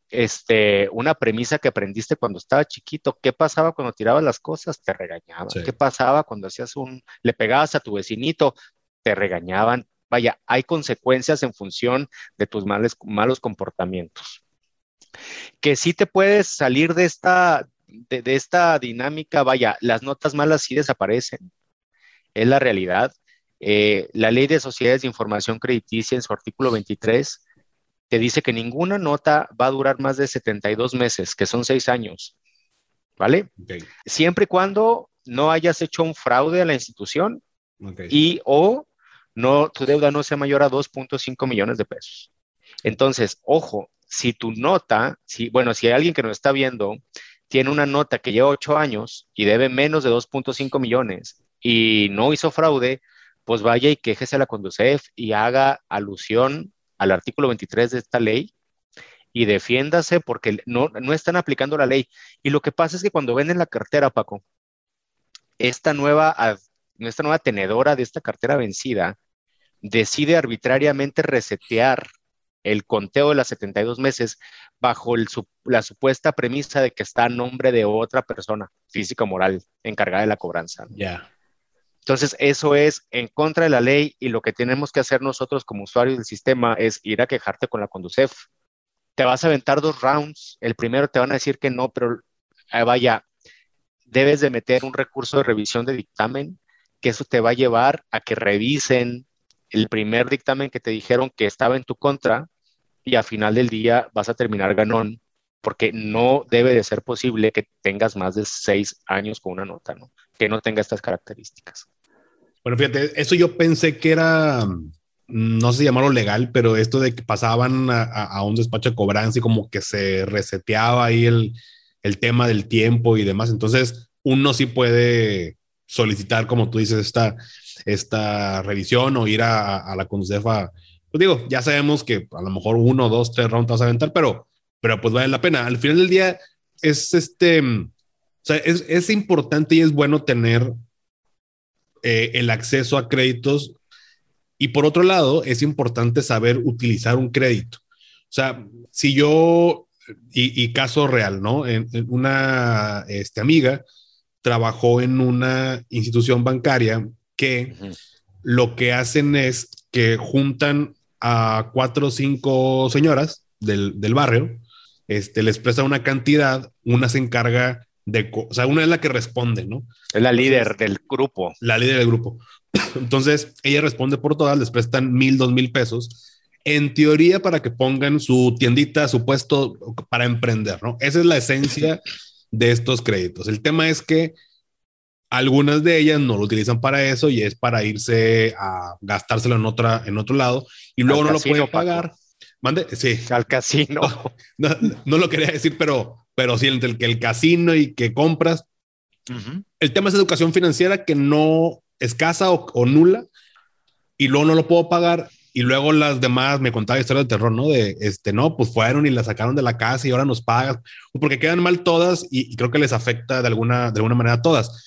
este, una premisa que aprendiste cuando estaba chiquito. ¿Qué pasaba cuando tirabas las cosas? Te regañaban. ¿Qué pasaba cuando hacías un, le pegabas a tu vecinito? Te regañaban, Vaya, hay consecuencias en función de tus males, malos comportamientos. Que sí te puedes salir de esta, de, esta dinámica, vaya, las notas malas sí desaparecen. Es la realidad. Eh, la ley de sociedades de información crediticia en su artículo 23 te dice que ninguna nota va a durar más de 72 meses, que son seis años. ¿Vale? Siempre y cuando no hayas hecho un fraude a la institución y o no, tu deuda no sea mayor a 2.5 millones de pesos. Entonces, ojo, si tu nota, si, bueno, si hay alguien que nos está viendo, tiene una nota que lleva 8 años y debe menos de 2.5 millones y no hizo fraude, pues vaya y quéjese a la Conducef y haga alusión al artículo 23 de esta ley y defiéndase porque no, no están aplicando la ley. Y lo que pasa es que cuando venden la cartera, Paco, esta nueva, nueva tenedora de esta cartera vencida decide arbitrariamente resetear el conteo de las 72 meses bajo la supuesta premisa de que está a nombre de otra persona física o moral encargada de la cobranza. Ya. Entonces, eso es en contra de la ley y lo que tenemos que hacer nosotros como usuarios del sistema es ir a quejarte con la Conducef. Te vas a aventar dos rounds. El primero te van a decir que no, pero eh, vaya, debes de meter un recurso de revisión de dictamen, que eso te va a llevar a que revisen el primer dictamen que te dijeron que estaba en tu contra y a final del día vas a terminar ganón porque no debe de ser posible que tengas más de seis años con una nota, ¿no? Que no tenga estas características. Bueno, fíjate, eso yo pensé que era, no sé si llamarlo legal, pero esto de que pasaban a, un despacho de cobranza y como que se reseteaba ahí el, el tema del tiempo y demás. Entonces, uno sí puede solicitar, como tú dices, esta, esta revisión o ir a, la Concefa. Pues digo, ya sabemos que a lo mejor uno, dos, tres rounds vas a aventar, pero, pero pues vale la pena. Al final del día es este, o sea, es, es importante y es bueno tener eh, el acceso a créditos. Y por otro lado, es importante saber utilizar un crédito. O sea, si yo, y, caso real, ¿no? En, una este, amiga trabajó en una institución bancaria que lo que hacen es que juntan a cuatro o cinco señoras del, barrio, este, les presta una cantidad, una se encarga de, o sea, una es la que responde, ¿no? Es la líder del grupo. La líder del grupo. (clears throat) Entonces, ella responde por todas, les prestan mil, dos mil pesos, en teoría para que pongan su tiendita, su puesto para emprender, ¿no? Esa es la esencia (laughs) de estos créditos. El tema es que algunas de ellas no lo utilizan para eso y es para irse a gastárselo en, otra, en otro lado y luego no lo pueden pagar. Mande, sí. Al casino. (laughs) No, lo quería decir, pero, pero sí, entre el, que el casino y que compras. El tema es educación financiera que no escasa o, o nula y luego no lo puedo pagar y luego las demás me contaba historias de terror, ¿no? De, este, no, pues fueron y la sacaron de la casa y ahora nos pagas, porque quedan mal todas y, creo que les afecta de alguna, de alguna manera a todas.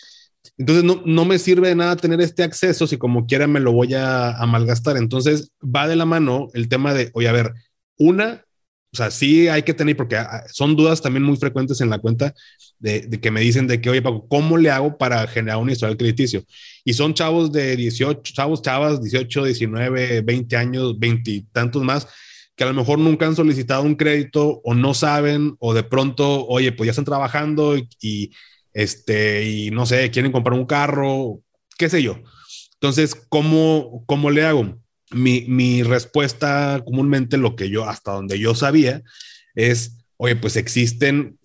Entonces no, no me sirve de nada tener este acceso si como quiera me lo voy a, a malgastar. Entonces va de la mano el tema de, oye, a ver, una, o sea, sí hay que tener, porque ah, son dudas también muy frecuentes en la cuenta de, que me dicen de que, oye, Paco, ¿cómo le hago para generar un historial crediticio? Y son chavos de 18, chavos, chavas, 18, 19, 20 años, 20 y tantos más, que a lo mejor nunca han solicitado un crédito o no saben, o de pronto, oye, pues ya están trabajando y, y este, y no sé, quieren comprar un carro, qué sé yo. Entonces, ¿cómo, cómo le hago? Mi, mi respuesta comúnmente, lo que yo, hasta donde yo sabía, es, oye, pues existen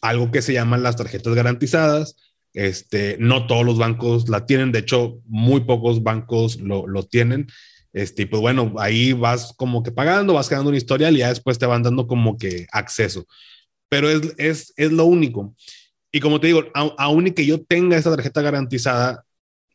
algo que se llaman las tarjetas garantizadas. Este, no todos los bancos la tienen, de hecho, muy pocos bancos lo, lo tienen. Este, pues bueno, ahí vas como que pagando, vas quedando un historial y ya después te van dando como que acceso. Pero es, es, es lo único. Y como te digo, aún y que yo tenga esa tarjeta garantizada,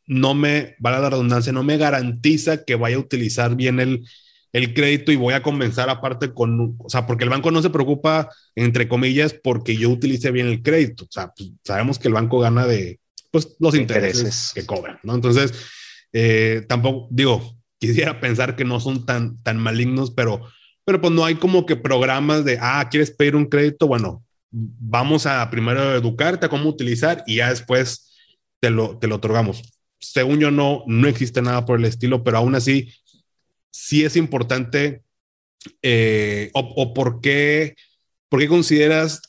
no me, vale la redundancia, no me garantiza que vaya a utilizar bien el, el crédito y voy a comenzar aparte con, o sea, porque el banco no se preocupa, entre comillas, porque yo utilice bien el crédito. O sea, pues, sabemos que el banco gana de, pues, los intereses, que cobran, ¿no? Entonces, eh, tampoco, digo, quisiera pensar que no son tan, tan malignos, pero, pero pues no hay como que programas de, ah, ¿quieres pedir un crédito? Bueno, vamos a primero educarte a cómo utilizar y ya después te lo, te lo otorgamos según yo no, no existe nada por el estilo, pero aún así sí es importante eh, o, por qué, por qué consideras,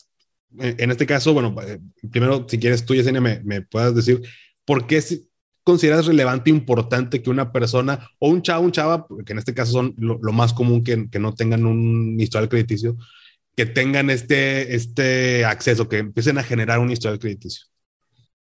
en este caso, bueno, eh, primero si quieres tú, Yesenia, me, me puedas decir, ¿por qué consideras relevante, importante que una persona o un chavo, un chava, que en este caso son lo, más común que, que, no tengan un historial crediticio, que tengan este, este acceso, que empiecen a generar un historial crediticio?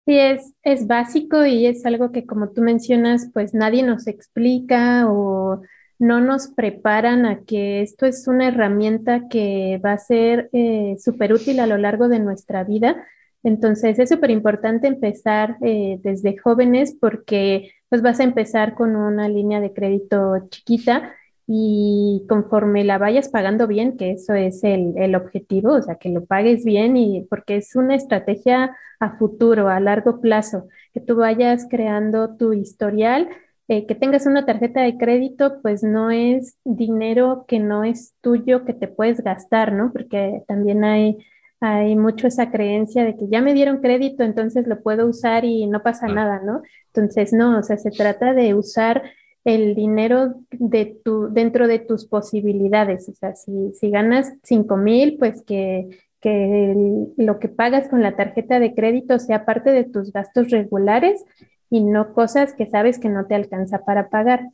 Sí, es, es básico y es algo que como tú mencionas, pues nadie nos explica o no nos preparan a que esto es una herramienta que va a ser eh, súper útil a lo largo de nuestra vida. Entonces es súper importante empezar eh, desde jóvenes porque pues vas a empezar con una línea de crédito chiquita y conforme la vayas pagando bien, que eso es el, el, objetivo, o sea, que lo pagues bien y porque es una estrategia a futuro, a largo plazo, que tú vayas creando tu historial, eh, que tengas una tarjeta de crédito, pues no es dinero que no es tuyo, que te puedes gastar, ¿no? Porque también hay, hay mucho esa creencia de que ya me dieron crédito, entonces lo puedo usar y no pasa nada, ¿no? Entonces, no, o sea, se trata de usar el dinero de tu, dentro de tus posibilidades. O sea, si, si ganas 5 mil, pues que, que lo que pagas con la tarjeta de crédito sea parte de tus gastos regulares y no cosas que sabes que no te alcanza para pagar.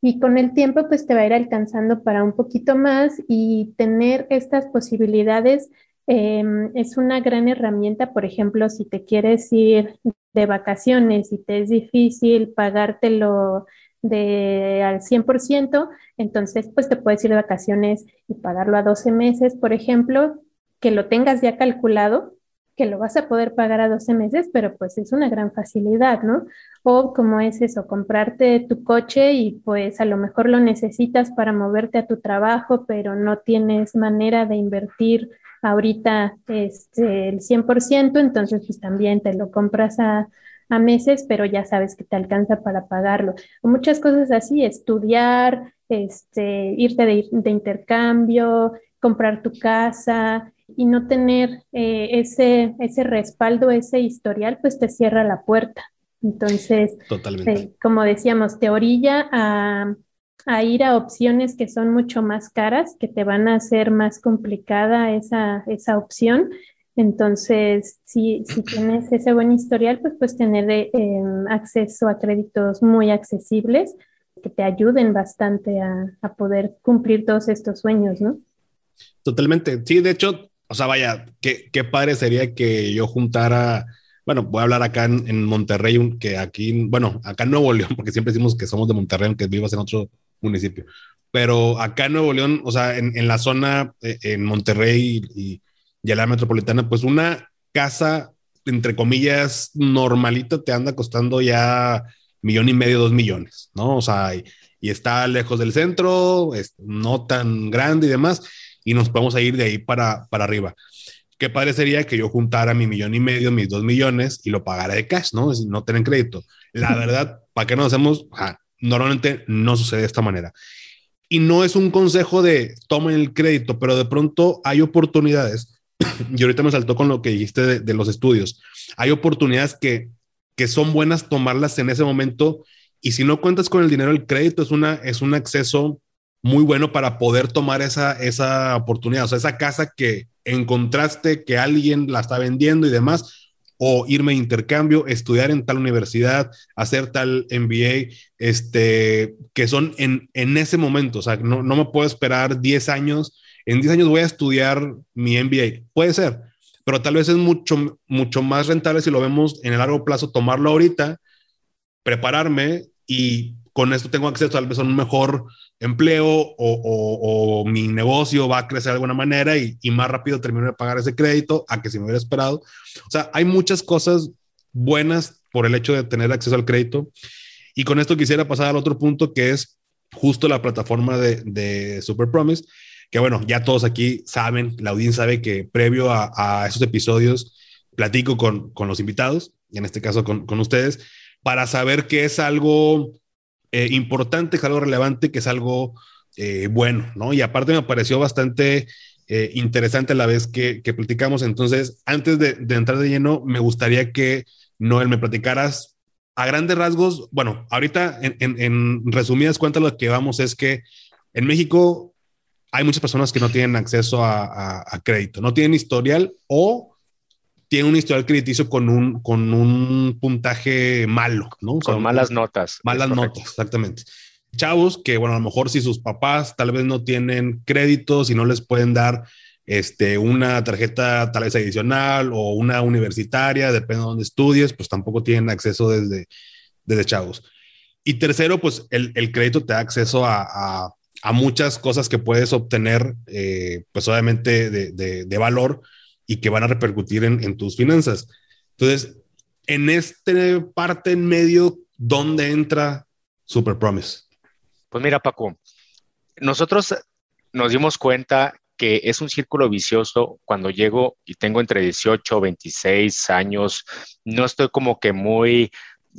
Y con el tiempo, pues te va a ir alcanzando para un poquito más y tener estas posibilidades em, es una gran herramienta. Por ejemplo, si te quieres ir de vacaciones y te es difícil pagártelo de al 100%, entonces pues te puedes ir de vacaciones y pagarlo a 12 meses, por ejemplo, que lo tengas ya calculado, que lo vas a poder pagar a 12 meses, pero pues es una gran facilidad, ¿no? O como es eso, comprarte tu coche y pues a lo mejor lo necesitas para moverte a tu trabajo, pero no tienes manera de invertir ahorita este, el 100%, entonces pues también te lo compras a, a meses, pero ya sabes que te alcanza para pagarlo. Muchas cosas así, estudiar, este, irte de, intercambio, comprar tu casa y no tener eh, ese, ese respaldo, ese historial, pues te cierra la puerta. Entonces, eh, como decíamos, te orilla a, a, ir a opciones que son mucho más caras, que te van a hacer más complicada esa, esa opción entonces, si, si tienes ese buen historial, pues puedes tener eh, em, acceso a créditos muy accesibles que te ayuden bastante a, a, poder cumplir todos estos sueños, ¿no? Totalmente. Sí, de hecho, o sea, vaya, qué, qué padre sería que yo juntara, bueno, voy a hablar acá en, Monterrey, que aquí, bueno, acá en Nuevo León, porque siempre decimos que somos de Monterrey, aunque vivas en otro municipio, pero acá en Nuevo León, o sea, en, en la zona, eh, en Monterrey y y a la metropolitana, pues una casa, entre comillas, normalita te anda costando ya millón y medio, dos millones, ¿no? O sea, y está lejos del centro, es no tan grande y demás, y nos podemos ir de ahí para, para arriba. Qué padre sería que yo juntara mi millón y medio, mis dos millones y lo pagara de cash, ¿no? Es no tener crédito. La verdad, ¿para qué nos hacemos? normalmente no sucede de esta manera. Y no es un consejo de tomen el crédito, pero de pronto hay oportunidades. Y ahorita me saltó con lo que dijiste de, de los estudios. Hay oportunidades que, que son buenas tomarlas en ese momento. Y si no cuentas con el dinero, el crédito es, una, es un acceso muy bueno para poder tomar esa, esa oportunidad. O sea, esa casa que encontraste, que alguien la está vendiendo y demás, o irme a intercambio, estudiar en tal universidad, hacer tal MBA, este, que son en, en ese momento. O sea, no, no me puedo esperar 10 años. En 10 años voy a estudiar mi MBA. Puede ser, pero tal vez es mucho, mucho más rentable si lo vemos en el largo plazo, tomarlo ahorita, prepararme y con esto tengo acceso tal vez a un mejor empleo o, o, mi negocio va a crecer de alguna manera y, y, más rápido termino de pagar ese crédito a que si me hubiera esperado. O sea, hay muchas cosas buenas por el hecho de tener acceso al crédito. Y con esto quisiera pasar al otro punto que es justo la plataforma de, de Super Promise, que bueno, ya todos aquí saben, la audiencia sabe que previo a, a esos episodios platico con, con, los invitados, y en este caso con, con ustedes, para saber que es algo eh, importante, que es algo relevante, que es algo eh, bueno, ¿no? Y aparte me pareció bastante eh, interesante la vez que, que, platicamos. Entonces, antes de, entrar de lleno, me gustaría que, Noel, me platicaras a grandes rasgos. Bueno, ahorita en, en resumidas cuentas lo que vamos es que en México hay muchas personas que no tienen acceso a, a, a crédito, no tienen historial o tiene un historial crediticio con un, con un puntaje malo, ¿no? O sea, con malas notas. Malas notas, exactamente. Chavos que, bueno, a lo mejor si sus papás tal vez no tienen créditos y no les pueden dar este, una tarjeta tal vez adicional o una universitaria, depende de dónde estudies, pues tampoco tienen acceso desde, desde chavos. Y tercero, pues el, el crédito te da acceso a, a, a, muchas cosas que puedes obtener, eh, pues obviamente de, de, valor y que van a repercutir en, en tus finanzas. Entonces, en este parte en medio, ¿dónde entra Super Promise? Pues mira, Paco, nosotros nos dimos cuenta que es un círculo vicioso cuando llego y tengo entre 18, 26 años, no estoy como que muy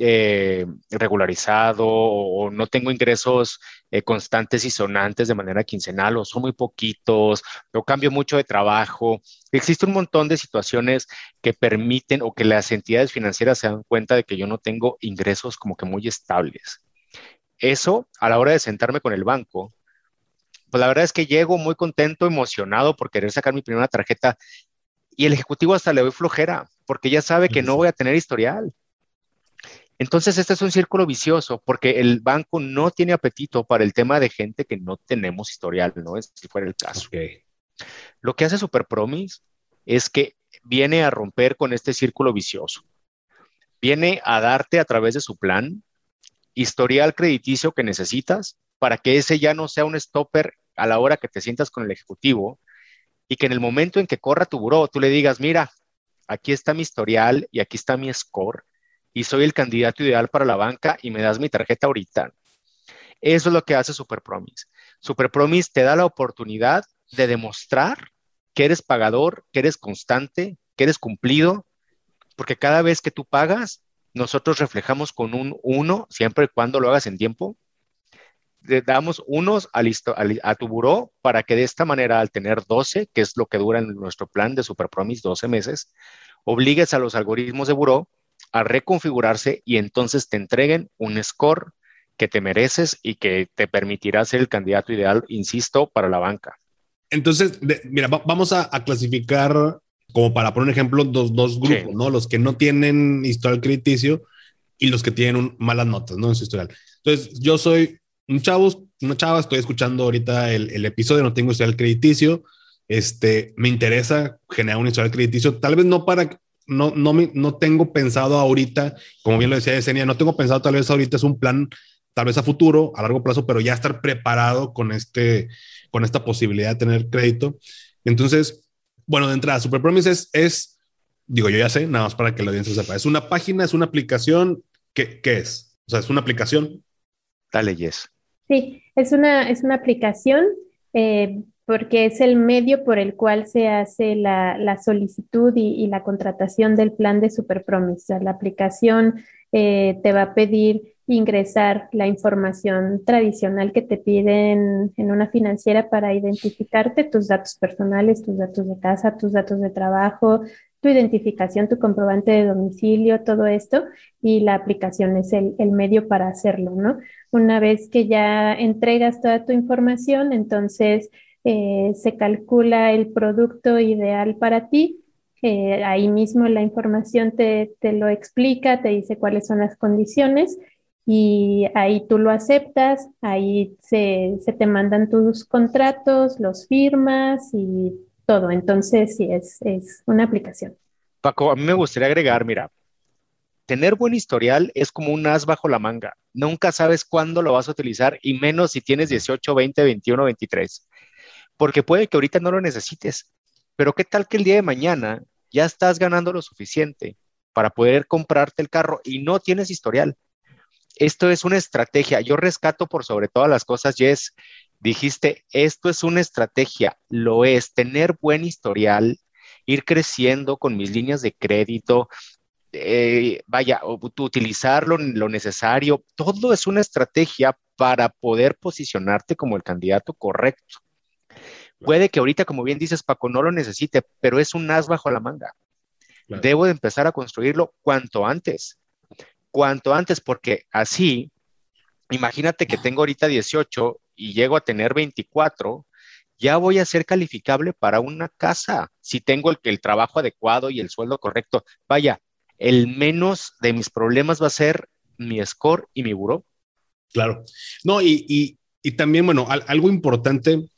eh, regularizado o, o, no tengo ingresos eh, constantes y sonantes de manera quincenal o son muy poquitos, o cambio mucho de trabajo. Existe un montón de situaciones que permiten o que las entidades financieras se dan cuenta de que yo no tengo ingresos como que muy estables. Eso, a la hora de sentarme con el banco, pues la verdad es que llego muy contento, emocionado por querer sacar mi primera tarjeta y el ejecutivo hasta le doy flojera porque ya sabe que no voy a tener historial. Entonces, este es un círculo vicioso porque el banco no tiene apetito para el tema de gente que no tenemos historial, ¿no? Es si fuera el caso. Okay. Lo que hace Super Promise es que viene a romper con este círculo vicioso. Viene a darte a través de su plan historial crediticio que necesitas para que ese ya no sea un stopper a la hora que te sientas con el ejecutivo y que en el momento en que corra tu buró tú le digas, mira, aquí está mi historial y aquí está mi score y soy el candidato ideal para la banca y me das mi tarjeta ahorita. Eso es lo que hace Super Promise. Super Promise te da la oportunidad de demostrar que eres pagador, que eres constante, que eres cumplido, porque cada vez que tú pagas, nosotros reflejamos con un 1, siempre y cuando lo hagas en tiempo. Le damos unos a, listo, a, tu buró para que de esta manera, al tener 12, que es lo que dura nuestro plan de Super Promise, 12 meses, obligues a los algoritmos de buró a reconfigurarse y entonces te entreguen un score que te mereces y que te permitirá ser el candidato ideal, insisto, para la banca. Entonces, de, mira, va, vamos a, a, clasificar, como para poner un ejemplo, dos, dos grupos, sí. ¿no? Los que no tienen historial crediticio y los que tienen un, malas notas, ¿no? En su historial. Entonces, yo soy un chavo, una chava, estoy escuchando ahorita el, el episodio, no tengo historial crediticio, este, me interesa generar un historial crediticio, tal vez no para no, no, me, no tengo pensado ahorita, como bien lo decía Yesenia, no tengo pensado tal vez ahorita es un plan, tal vez a futuro, a largo plazo, pero ya estar preparado con, este, con esta posibilidad de tener crédito. Entonces, bueno, de entrada, Super Promise es, es, digo, yo ya sé, nada más para que la audiencia sepa, es una página, es una aplicación, ¿qué, qué es? O sea, es una aplicación. Dale, yes. Sí, es una, es una aplicación eh, porque es el medio por el cual se hace la, solicitud y, la contratación del plan de Super Promise. La aplicación eh, te va a pedir ingresar la información tradicional que te piden en una financiera para identificarte, tus datos personales, tus datos de casa, tus datos de trabajo, tu identificación, tu comprobante de domicilio, todo esto, y la aplicación es el, medio para hacerlo, ¿no? Una vez que ya entregas toda tu información, entonces eh, se calcula el producto ideal para ti. Eh, ahí mismo la información te, te lo explica, te dice cuáles son las condiciones y ahí tú lo aceptas, ahí se, se, te mandan tus contratos, los firmas y todo. Entonces, sí, es, es una aplicación. Paco, a mí me gustaría agregar, mira, tener buen historial es como un as bajo la manga. Nunca sabes cuándo lo vas a utilizar y menos si tienes 18, 20, 21, 23. Porque puede que ahorita no lo necesites, pero qué tal que el día de mañana ya estás ganando lo suficiente para poder comprarte el carro y no tienes historial. Esto es una estrategia. Yo rescato por sobre todas las cosas, Jess, dijiste, esto es una estrategia, lo es, tener buen historial, ir creciendo con mis líneas de crédito, eh, vaya, utilizar lo, necesario, todo es una estrategia para poder posicionarte como el candidato correcto. Puede que ahorita, como bien dices, Paco, no lo necesite, pero es un as bajo la manga. Debo de empezar a construirlo cuanto antes, cuanto antes, porque así, imagínate que tengo ahorita 18 y llego a tener 24, ya voy a ser calificable para una casa si tengo el, el trabajo adecuado y el sueldo correcto. Vaya, el menos de mis problemas va a ser mi score y mi buró. Claro. No, y, también, bueno, algo importante,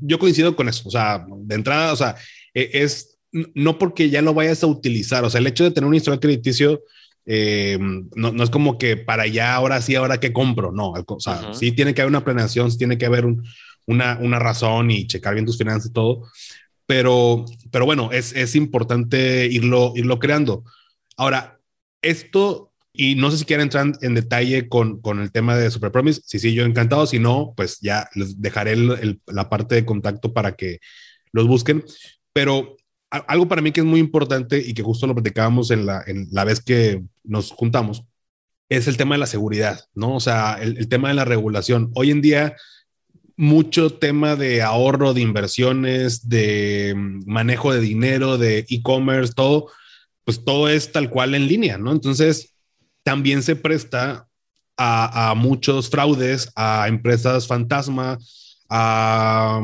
yo coincido con eso, o sea, de entrada, o sea, e, es no porque ya lo vayas a utilizar, o sea, el hecho de tener un historial crediticio eh, no, es como que para allá, ahora sí, ahora que compro, no, o sea, sí tiene que haber una planeación, sí tiene que haber una, una, razón y checar bien tus finanzas y todo, pero, pero bueno, es, es importante irlo, irlo creando. Ahora, esto, y no sé si quieren entrar en detalle con, con el tema de Super Promise, si sí, yo encantado, si no, pues ya les dejaré la parte de contacto para que los busquen, pero algo para mí que es muy importante y que justo lo platicábamos en la, en la vez que nos juntamos, es el tema de la seguridad, ¿no? O sea, el, tema de la regulación. Hoy en día, mucho tema de ahorro, de inversiones, de manejo de dinero, de e-commerce, todo, pues todo es tal cual en línea, ¿no? Entonces, también se presta a, a muchos fraudes, a empresas fantasma, a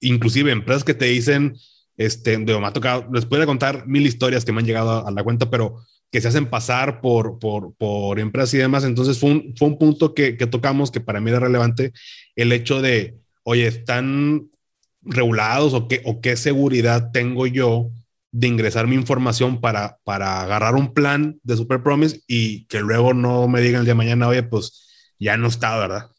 inclusive empresas que te dicen, este, me ha tocado, les puedo contar mil historias que me han llegado a, la cuenta, pero que se hacen pasar por, por, por empresas y demás. Entonces fue un, fue un punto que, que, tocamos que para mí era relevante, el hecho de, oye, ¿están regulados o qué, o qué seguridad tengo yo de ingresar mi información para, para agarrar un plan de Super Promise y que luego no me digan el día de mañana, oye, pues ya no está, ¿verdad?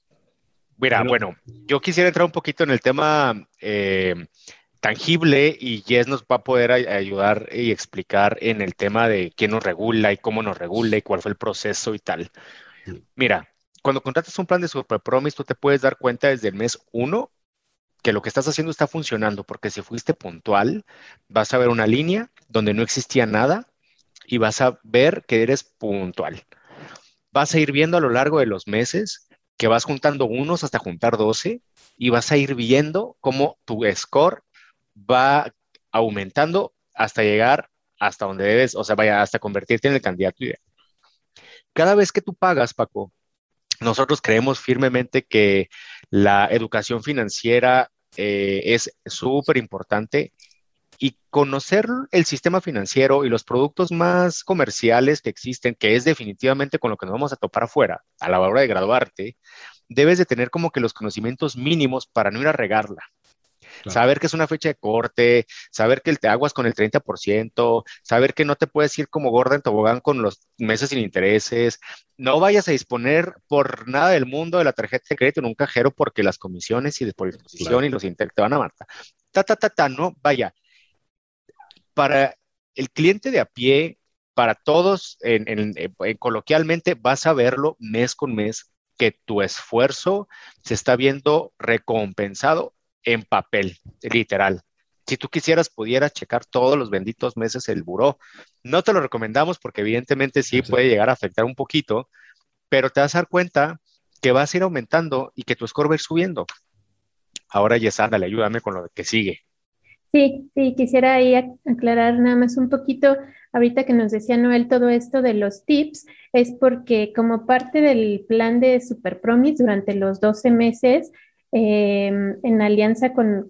Mira, bueno, yo quisiera entrar un poquito en el tema eh, tangible y Jess nos va a poder ayudar y explicar en el tema de quién nos regula y cómo nos regula y cuál fue el proceso y tal. Mira, cuando contratas un plan de Super Promise, tú te puedes dar cuenta desde el mes uno que lo que estás haciendo está funcionando, porque si fuiste puntual, vas a ver una línea donde no existía nada y vas a ver que eres puntual. Vas a ir viendo a lo largo de los meses que vas juntando unos hasta juntar 12 y vas a ir viendo cómo tu score va aumentando hasta llegar hasta donde debes, o sea, vaya hasta convertirte en el candidato ideal. Cada vez que tú pagas, Paco, nosotros creemos firmemente que la educación financiera eh, es súper importante y conocer el sistema financiero y los productos más comerciales que existen, que es definitivamente con lo que nos vamos a topar afuera a la hora de graduarte, debes de tener como que los conocimientos mínimos para no ir a regarla. Saber que es una fecha de corte, saber que te aguas con el 30%, saber que no te puedes ir como gorda en tobogán con los meses sin intereses. No vayas a disponer por nada del mundo de la tarjeta de crédito en un cajero porque las comisiones y de por disposición y los intereses te van a matar. Ta, ta, ta, ta, no, vaya. Para el cliente de a pie, para todos, en, coloquialmente, vas a verlo mes con mes que tu esfuerzo se está viendo recompensado en papel, literal. Si tú quisieras, pudieras checar todos los benditos meses el buró. No te lo recomendamos porque evidentemente sí puede llegar a afectar un poquito, pero te vas a dar cuenta que vas a ir aumentando y que tu score va a ir subiendo. Ahora, Yesana, dale, ayúdame con lo que sigue. Sí, sí, quisiera ahí aclarar nada más un poquito, ahorita que nos decía Noel todo esto de los tips, es porque como parte del plan de Super Promise durante los 12 meses, Em, en alianza con,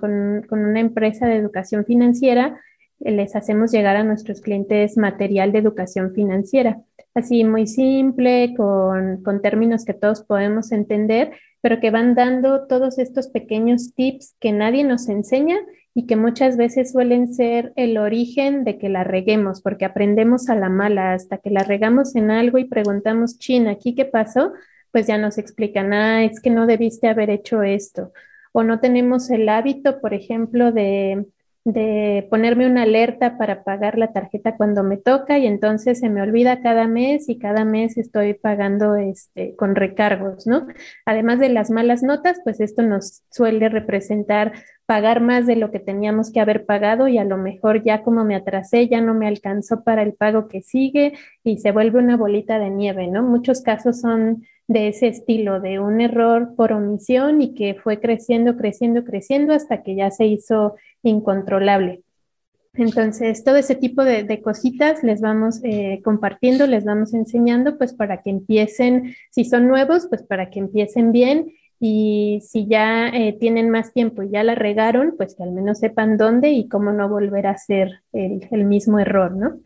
una empresa de educación financiera, les hacemos llegar a nuestros clientes material de educación financiera. Así muy simple, con, con términos que todos podemos entender, pero que van dando todos estos pequeños tips que nadie nos enseña y que muchas veces suelen ser el origen de que la reguemos, porque aprendemos a la mala hasta que la regamos en algo y preguntamos, Chin, ¿aquí qué pasó? Pues ya nos explican, ah, es que no debiste haber hecho esto. O no tenemos el hábito, por ejemplo, de, de ponerme una alerta para pagar la tarjeta cuando me toca y entonces se me olvida cada mes y cada mes estoy pagando este, con recargos, ¿no? Además de las malas notas, pues esto nos suele representar pagar más de lo que teníamos que haber pagado y a lo mejor ya como me atrasé, ya no me alcanzó para el pago que sigue y se vuelve una bolita de nieve, ¿no? Muchos casos son de ese estilo, de un error por omisión y que fue creciendo, creciendo, creciendo hasta que ya se hizo incontrolable. Entonces, todo ese tipo de, cositas les vamos eh, compartiendo, les vamos enseñando, pues para que empiecen, si son nuevos, pues para que empiecen bien y si ya eh, tienen más tiempo y ya la regaron, pues que al menos sepan dónde y cómo no volver a hacer el, el mismo error, ¿no?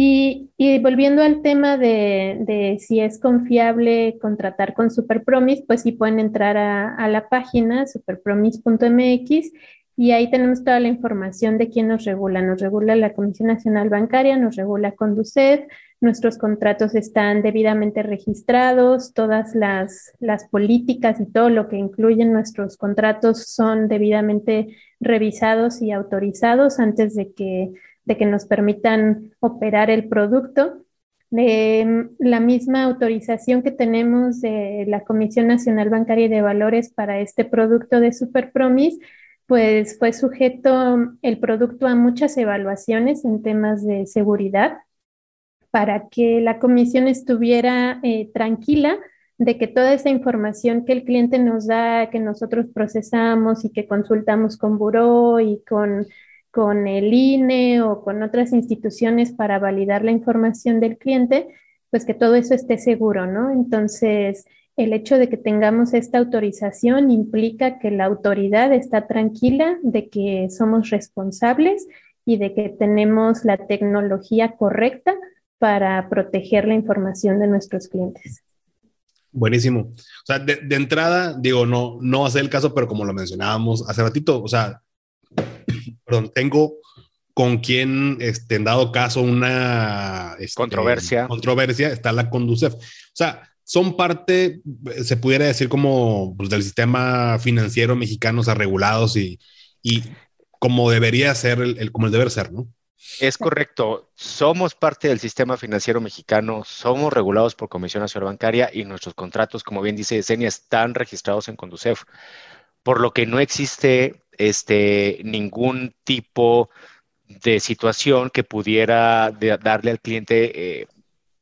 Y, volviendo al tema de, si es confiable contratar con Superpromise, pues sí pueden entrar a, la página superpromise.mx y ahí tenemos toda la información de quién nos regula. Nos regula la Comisión Nacional Bancaria, nos regula Conducet, nuestros contratos están debidamente registrados, todas las, las políticas y todo lo que incluyen nuestros contratos son debidamente revisados y autorizados antes de que de que nos permitan operar el producto. de la misma autorización que tenemos de la Comisión Nacional Bancaria y de Valores para este producto de Super Promise, pues fue sujeto el producto a muchas evaluaciones en temas de seguridad para que la comisión estuviera eh, tranquila de que toda esa información que el cliente nos da, que nosotros procesamos y que consultamos con Buró y con con el INE o con otras instituciones para validar la información del cliente, pues que todo eso esté seguro, ¿no? Entonces, el hecho de que tengamos esta autorización implica que la autoridad está tranquila de que somos responsables y de que tenemos la tecnología correcta para proteger la información de nuestros clientes. Buenísimo. O sea, de, entrada, digo, no, no va el caso, pero como lo mencionábamos hace ratito, o sea, perdón, tengo con quien, este, en dado caso, una este, controversia. controversia, está la Conducef. O sea, son parte, se pudiera decir, como pues, del sistema financiero mexicano, o sea, regulados y, y como debería ser, el, como el deber ser, ¿no? Es correcto. Somos parte del sistema financiero mexicano, somos regulados por Comisión Nacional Bancaria y nuestros contratos, como bien dice Yesenia, están registrados en Conducef, por lo que no existe este, ningún tipo de situación que pudiera darle al cliente eh,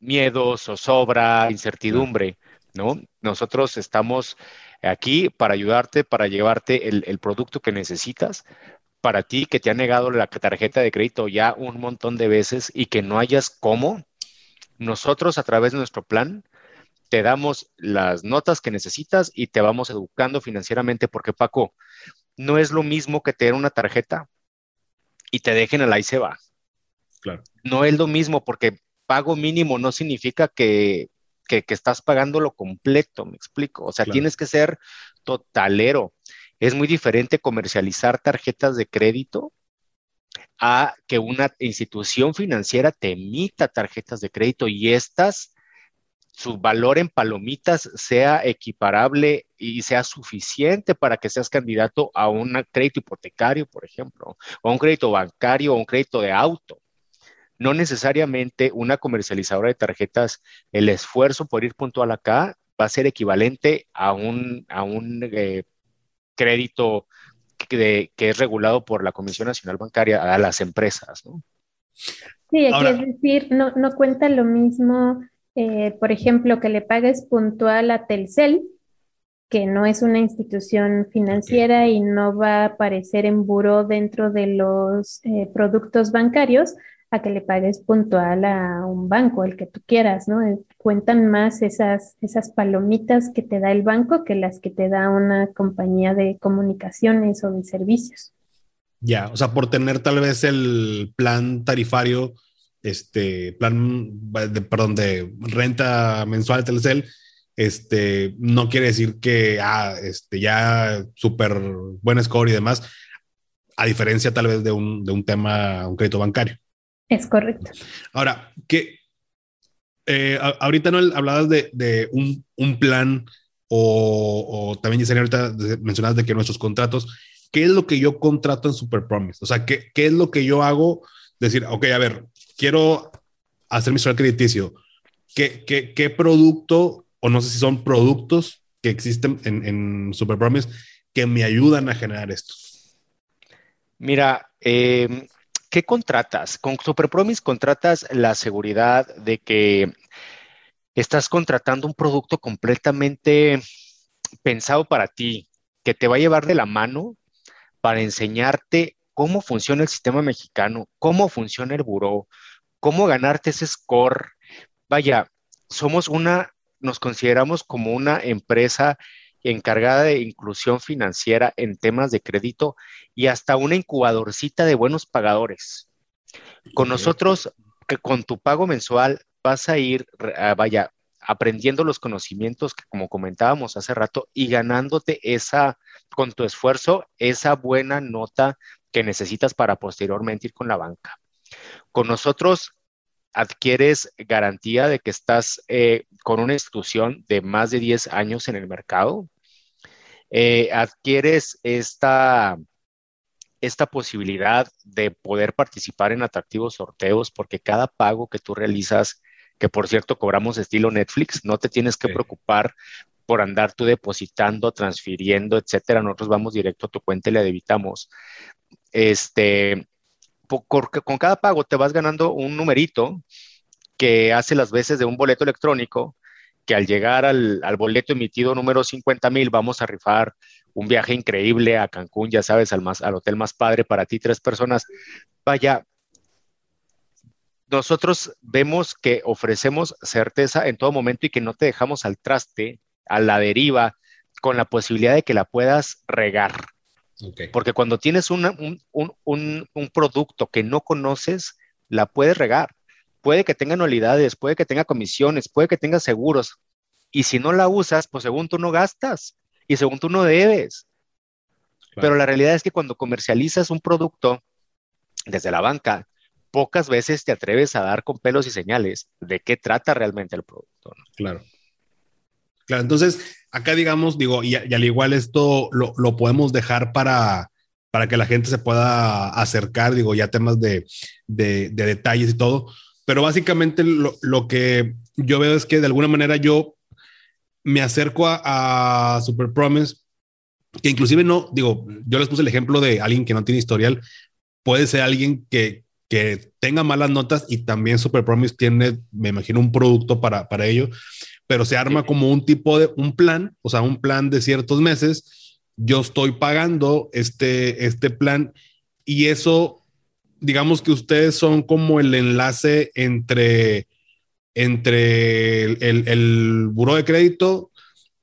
miedos, zozobra, incertidumbre, ¿no? Nosotros estamos aquí para ayudarte, para llevarte el, el, producto que necesitas. Para ti que te ha negado la tarjeta de crédito ya un montón de veces y que no hayas cómo, nosotros a través de nuestro plan te damos las notas que necesitas y te vamos educando financieramente porque Paco, no es lo mismo que tener una tarjeta y te dejen al ahí se va. Claro. No es lo mismo porque pago mínimo no significa que, estás pagando lo completo, me explico. O sea, tienes que ser totalero. Es muy diferente comercializar tarjetas de crédito a que una institución financiera te emita tarjetas de crédito y estas su valor en palomitas sea equiparable y sea suficiente para que seas candidato a un crédito hipotecario, por ejemplo, o a un crédito bancario o un crédito de auto. No necesariamente una comercializadora de tarjetas, el esfuerzo por ir puntual acá va a ser equivalente a un, a un eh, crédito que, que, es regulado por la Comisión Nacional Bancaria a las empresas, ¿no? Sí, aquí es decir, no, no cuenta lo mismo, eh, por ejemplo, que le pagues puntual a Telcel, que no es una institución financiera y no va a aparecer en buró dentro de los eh, productos bancarios, a que le pagues puntual a un banco, el que tú quieras, ¿no? Eh, cuentan más esas, esas palomitas que te da el banco que las que te da una compañía de comunicaciones o de servicios. Ya, o sea, por tener tal vez el plan tarifario, este plan, de, perdón, de renta mensual de Telcel, este, no quiere decir que, ah, este, ya súper buen score y demás, a diferencia tal vez de un, de un tema, un crédito bancario. Es correcto. Ahora, que eh, ahorita no hablabas de, de un, un, plan o, o también, Yesenia, ahorita mencionabas de que nuestros contratos, ¿qué es lo que yo contrato en Super Promise? O sea, ¿qué, qué es lo que yo hago? Decir, ok, a ver, quiero hacer mi historial crediticio. ¿Qué, producto, o no sé si son productos que existen en, en Super que me ayudan a generar esto? Mira, eh, ¿qué contratas? Con SuperPromise contratas la seguridad de que estás contratando un producto completamente pensado para ti, que te va a llevar de la mano para enseñarte cómo funciona el sistema mexicano, cómo funciona el buró, cómo ganarte ese score. Vaya, somos una, nos consideramos como una empresa encargada de inclusión financiera en temas de crédito y hasta una incubadorcita de buenos pagadores. Con nosotros, que con tu pago mensual vas a ir, ah, vaya, aprendiendo los conocimientos que como comentábamos hace rato y ganándote esa, con tu esfuerzo, esa buena nota que necesitas para posteriormente ir con la banca. Con nosotros adquieres garantía de que estás eh, con una institución de más de 10 años en el mercado, eh, adquieres esta, esta posibilidad de poder participar en atractivos sorteos porque cada pago que tú realizas, que por cierto cobramos estilo Netflix, no te tienes que preocupar por andar tú depositando, transfiriendo, etcétera. Nosotros vamos directo a tu cuenta y le debitamos. Este, con cada pago te vas ganando un numerito que hace las veces de un boleto electrónico que al llegar al, boleto emitido número 50 mil vamos a rifar un viaje increíble a Cancún, ya sabes, al, más, al hotel más padre para ti, tres personas. Vaya, nosotros vemos que ofrecemos certeza en todo momento y que no te dejamos al traste, a la deriva, con la posibilidad de que la puedas regar. Porque cuando tienes un, un, producto que no conoces, la puedes regar puede que tenga anualidades, puede que tenga comisiones, puede que tenga seguros. Y si no la usas, pues según tú no gastas y según tú no debes. Pero la realidad es que cuando comercializas un producto desde la banca, pocas veces te atreves a dar con pelos y señales de qué trata realmente el producto. Claro. Claro, entonces acá digamos, digo, y, al igual esto lo, podemos dejar para, para que la gente se pueda acercar, digo, ya temas de, de detalles y todo, pero básicamente lo, que yo veo es que de alguna manera yo me acerco a, Super Promise, que inclusive no, digo, yo les puse el ejemplo de alguien que no tiene historial, puede ser alguien que, que tenga malas notas y también Super Promise tiene, me imagino, un producto para, para ello, pero se arma como un tipo de, un plan, o sea, un plan de ciertos meses, yo estoy pagando este, este plan y eso digamos que ustedes son como el enlace entre, entre el, el, buro de crédito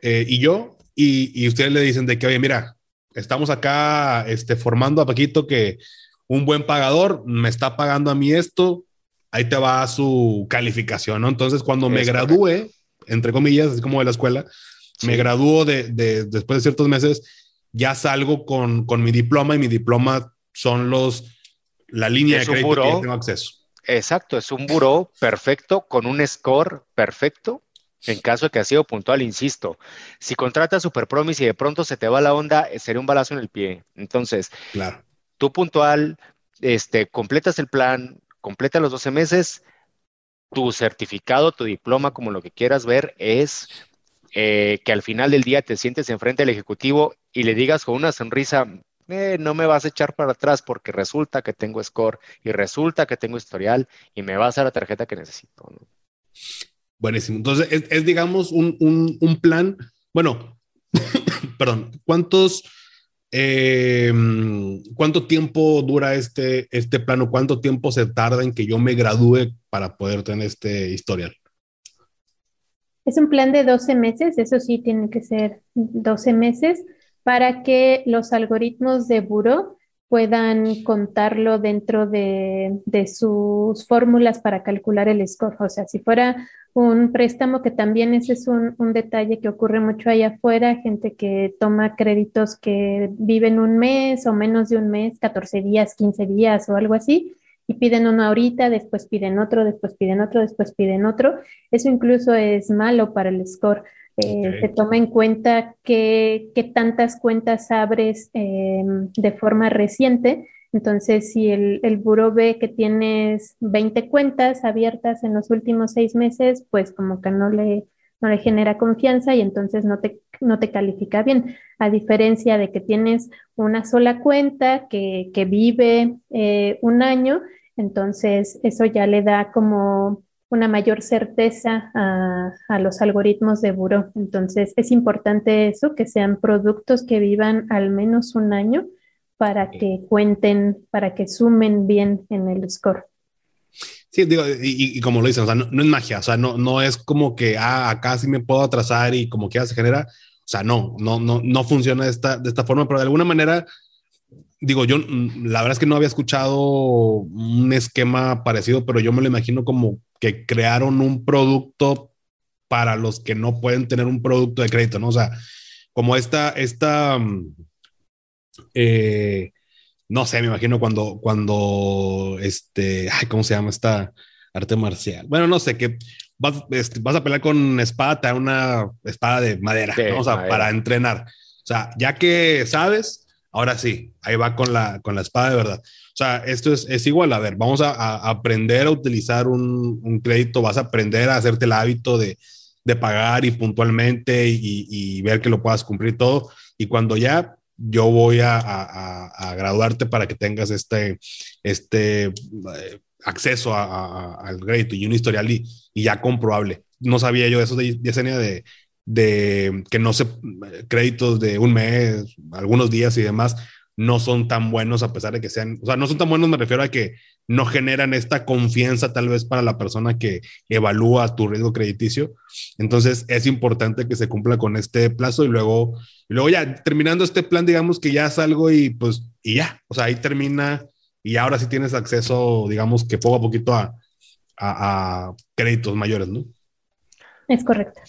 eh, y yo, y, ustedes le dicen de que, oye, mira, estamos acá este, formando a Paquito que un buen pagador me está pagando a mí esto, ahí te va su calificación, ¿no? Entonces, cuando me gradúe, entre comillas, así como de la escuela, me gradúo de, de, después de ciertos meses, ya salgo con, con mi diploma y mi diploma son los la línea de crédito que tengo acceso. Exacto, es un buró perfecto con un score perfecto. En caso de que ha sido puntual, insisto, si contratas Super Promise y de pronto se te va la onda, eh, sería un balazo en el pie. Entonces, claro. tú puntual, este, completas el plan, completa los 12 meses, tu certificado, tu diploma, como lo que quieras ver, es eh, que al final del día te sientes enfrente del ejecutivo y le digas con una sonrisa, eh, no me vas a echar para atrás porque resulta que tengo score y resulta que tengo historial y me vas a la tarjeta que necesito. Buenísimo. Entonces, es, digamos, un, un, plan. Bueno, (coughs) perdón, ¿cuántos, eh, cuánto tiempo dura este, este plano? ¿Cuánto tiempo se tarda en que yo me gradúe para poder tener este historial? Es un plan de 12 meses, eso sí tiene que ser 12 meses para que los algoritmos de Buró puedan contarlo dentro de, sus fórmulas para calcular el score. O sea, si fuera un préstamo, que también ese es un, un, detalle que ocurre mucho allá afuera, gente que toma créditos que viven un mes o menos de un mes, 14 días, 15 días o algo así, y piden uno ahorita, después piden otro, después piden otro, después piden otro. Eso incluso es malo para el score eh, se toma en cuenta qué, tantas cuentas abres em, de forma reciente. Entonces, si el, el ve que tienes 20 cuentas abiertas en los últimos seis meses, pues como que no le, no le genera confianza y entonces no te, no te califica bien. A diferencia de que tienes una sola cuenta que, que vive eh, un año, entonces eso ya le da como una mayor certeza a, los algoritmos de buro. Entonces, es importante eso, que sean productos que vivan al menos un año para que cuenten, para que sumen bien en el score. Sí, digo, y, como lo dicen, o sea, no, es magia, o sea, no, no es como que, ah, acá sí me puedo atrasar y como que ya se genera, o sea, no, no, no, no funciona de esta, de esta forma, pero de alguna manera, digo, yo la verdad es que no había escuchado un esquema parecido, pero yo me lo imagino como que crearon un producto para los que no pueden tener un producto de crédito, ¿no? O sea, como esta, esta, mm, eh, no sé, me imagino cuando, cuando, este, ay, ¿cómo se llama esta arte marcial? Bueno, no sé, que vas, este, vas a pelear con espada, una espada de madera, ¿no? O sea, para entrenar. O sea, ya que sabes, ahora sí, ahí va con la, con la espada de verdad. O sea, esto es, es igual, a ver, vamos a, aprender a utilizar un, un, crédito, vas a aprender a hacerte el hábito de, de pagar y puntualmente y, y, ver que lo puedas cumplir todo. Y cuando ya yo voy a, a graduarte para que tengas este, este eh, acceso al crédito y un historial y, ya comprobable. No sabía yo eso de Yesenia de, de que no se créditos de un mes, algunos días y demás no son tan buenos a pesar de que sean, o sea, no son tan buenos me refiero a que no generan esta confianza tal vez para la persona que evalúa tu riesgo crediticio. Entonces es importante que se cumpla con este plazo y luego, luego ya terminando este plan, digamos que ya salgo y pues, y ya, o sea, ahí termina y ahora sí tienes acceso, digamos que poco a poquito a, a, créditos mayores, ¿no? Es correcto.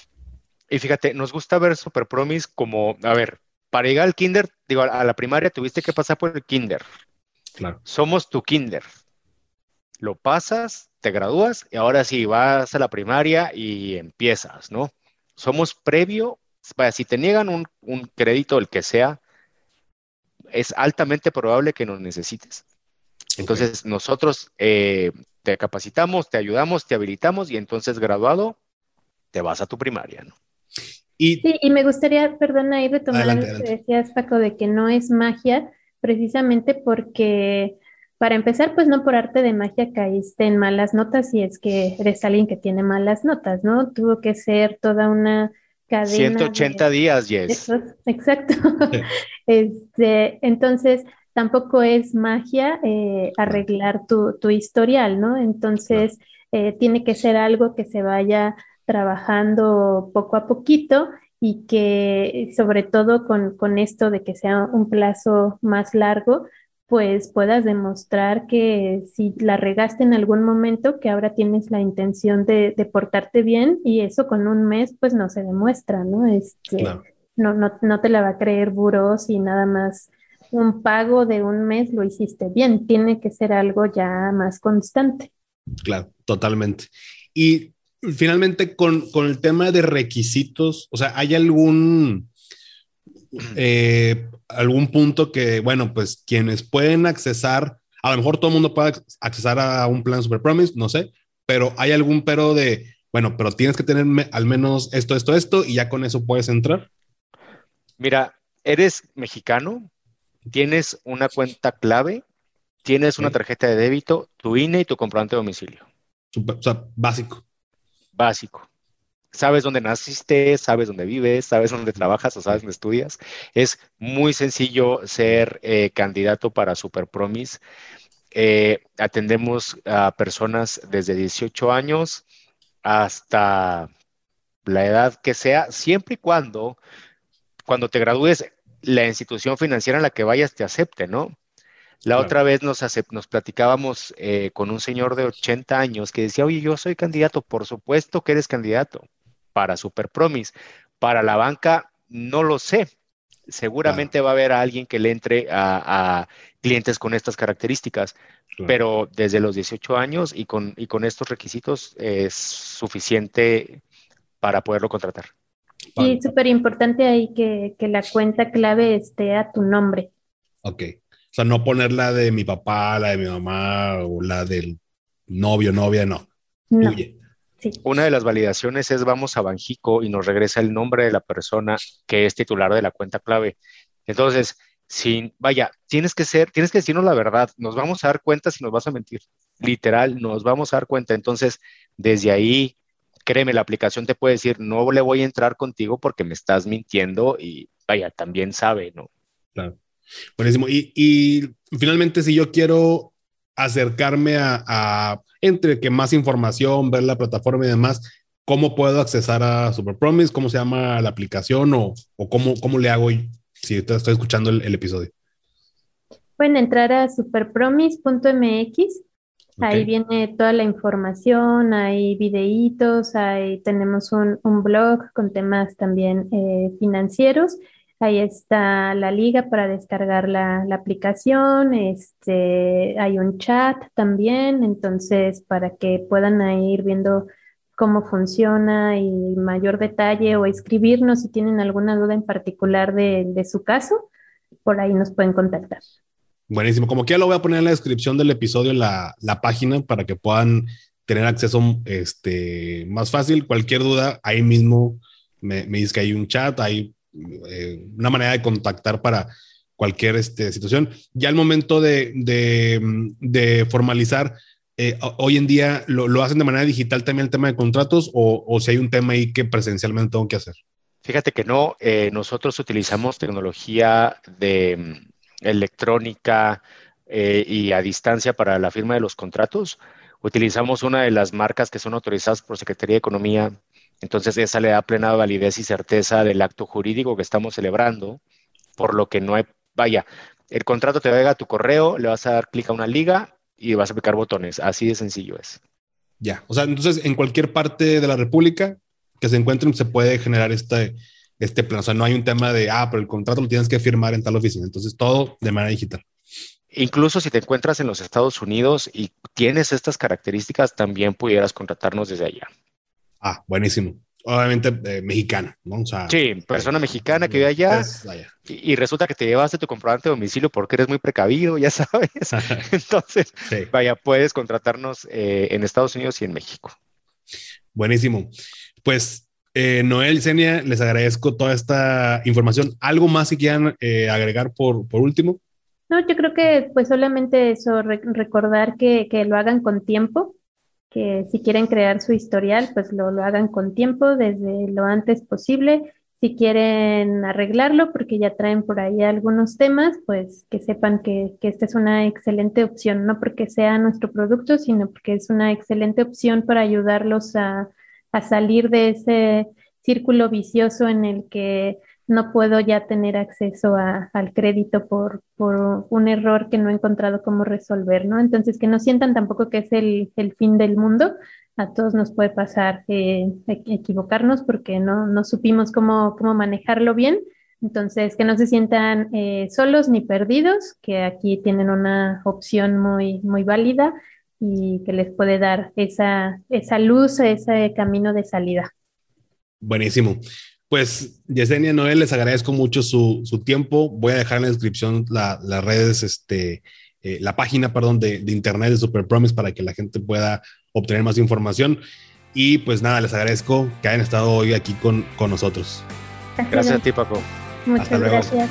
Y fíjate, nos gusta ver Super Promise como, a ver, para llegar al kinder, digo, a la primaria tuviste que pasar por el kinder. Claro. Somos tu kinder. Lo pasas, te gradúas y ahora sí vas a la primaria y empiezas, ¿no? Somos previo, si te niegan un, crédito, el que sea, es altamente probable que nos necesites. Entonces, nosotros eh, te capacitamos, te ayudamos, te habilitamos y entonces graduado, te vas a tu primaria, ¿no? Y, sí, y me gustaría, perdona, ahí retomar lo que decías, Paco, de que no es magia, precisamente porque, para empezar, pues no por arte de magia caíste en malas notas y es que eres alguien que tiene malas notas, ¿no? Tuvo que ser toda una cadena. 180 días, Yes. Exacto. (laughs) este, entonces, tampoco es magia eh, arreglar tu, tu, historial, ¿no? Entonces, eh, tiene que ser algo que se vaya trabajando poco a poquito y que sobre todo con, esto de que sea un plazo más largo, pues puedas demostrar que si la regaste en algún momento, que ahora tienes la intención de, portarte bien y eso con un mes pues no se demuestra, ¿no? Este, no, no, no te la va a creer buros y nada más un pago de un mes lo hiciste bien, tiene que ser algo ya más constante. Claro, totalmente. Y finalmente con, el tema de requisitos, o sea, ¿hay algún, (clears throat) eh, algún punto que, bueno, pues quienes pueden accesar, a lo mejor todo el mundo puede accesar a un plan Super Promise, no sé, pero hay algún pero de, bueno, pero tienes que tener al menos esto, esto, esto, y ya con eso puedes entrar. Mira, eres mexicano, tienes una cuenta clave, tienes una tarjeta de débito, tu INE y tu comprobante de domicilio. o sea, básico. Básico. Sabes dónde naciste, sabes dónde vives, sabes dónde trabajas o sabes dónde estudias. Es muy sencillo ser eh, candidato para Super Promise. Eh, atendemos a personas desde 18 años hasta la edad que sea, siempre y cuando, cuando te gradúes, la institución financiera en la que vayas te acepte, ¿no? La otra vez nos, nos platicábamos eh, con un señor de 80 años que decía, oye, yo soy candidato, por supuesto que eres candidato para Super Promise. Para la banca, no lo sé. Seguramente va a haber alguien que le entre a, clientes con estas características, pero desde los 18 años y con, y con estos requisitos es suficiente para poderlo contratar. Y súper importante ahí que, que, la cuenta clave esté a tu nombre. Ok. O sea, no poner la de mi papá, la de mi mamá o la del novio, novia, no. No. Una de las validaciones es vamos a Banjico y nos regresa el nombre de la persona que es titular de la cuenta clave. Entonces, sin, vaya, tienes que ser, tienes que decirnos la verdad, nos vamos a dar cuenta si nos vas a mentir. Literal, nos vamos a dar cuenta. Entonces, desde ahí, créeme, la aplicación te puede decir, no le voy a entrar contigo porque me estás mintiendo y vaya, también sabe, ¿no? Claro. Buenísimo. Y, y finalmente, si yo quiero acercarme a, entre que más información, ver la plataforma y demás, ¿cómo puedo accesar a Super Promise? ¿Cómo se llama la aplicación o, cómo, cómo le hago si estoy escuchando el, episodio? Pueden entrar a superpromise.mx. Ahí viene toda la información, hay videitos, ahí tenemos un, blog con temas también eh, financieros Ahí está la liga para descargar la, aplicación, este, hay un chat también, entonces para que puedan ir viendo cómo funciona y mayor detalle o escribirnos si tienen alguna duda en particular de, su caso, por ahí nos pueden contactar. Buenísimo, como que ya lo voy a poner en la descripción del episodio la, la página para que puedan tener acceso este, más fácil. Cualquier duda, ahí mismo me, me dice que hay un chat, ahí eh, una manera de contactar para cualquier este, situación. Ya al momento de, de, formalizar, eh, hoy en día lo, hacen de manera digital también el tema de contratos o, si hay un tema ahí que presencialmente tengo que hacer. Fíjate que no, eh, nosotros utilizamos tecnología de mm, electrónica y a distancia para la firma de los contratos. Utilizamos una de las marcas que son autorizadas por Secretaría de Economía entonces, esa le da plena validez y certeza del acto jurídico que estamos celebrando, por lo que no hay, vaya, el contrato te va a tu correo, le vas a dar clic a una liga y vas a aplicar botones. Así de sencillo es. Ya, o sea, entonces en cualquier parte de la República que se encuentren se puede generar este, este plan. O sea, no hay un tema de, ah, pero el contrato lo tienes que firmar en tal oficina. Entonces, todo de manera digital. Incluso si te encuentras en los Estados Unidos y tienes estas características, también pudieras contratarnos desde allá. Ah, buenísimo. Obviamente eh, mexicana, ¿no? sí, persona mexicana que vive allá, y, resulta que te llevaste tu comprobante de domicilio porque eres muy precavido, ya sabes. (laughs) (laughs) Entonces, vaya, puedes contratarnos eh, en Estados Unidos y en México. Buenísimo. Pues, eh, Noel, Senia, les agradezco toda esta información. ¿Algo más si quieran agregar por, por último? No, yo creo que pues solamente eso, recordar que, que lo hagan con tiempo, que si quieren crear su historial, pues lo, lo, hagan con tiempo, desde lo antes posible. Si quieren arreglarlo, porque ya traen por ahí algunos temas, pues que sepan que, que esta es una excelente opción, no porque sea nuestro producto, sino porque es una excelente opción para ayudarlos a, a salir de ese círculo vicioso en el que no puedo ya tener acceso al crédito por, por, un error que no he encontrado cómo resolver, ¿no? Entonces, que no sientan tampoco que es el, el fin del mundo. A todos nos puede pasar eh, equivocarnos porque no, no supimos cómo, cómo manejarlo bien. Entonces, que no se sientan eh, solos ni perdidos, que aquí tienen una opción muy, muy válida y que les puede dar esa, esa luz, ese camino de salida. Buenísimo. Pues, Yesenia Noel, les agradezco mucho su, tiempo. Voy a dejar en la descripción las redes, este, eh, la página, perdón, de, internet de Super Promise para que la gente pueda obtener más información. Y pues nada, les agradezco que hayan estado hoy aquí con, con nosotros. Gracias a ti, Paco. Muchas gracias.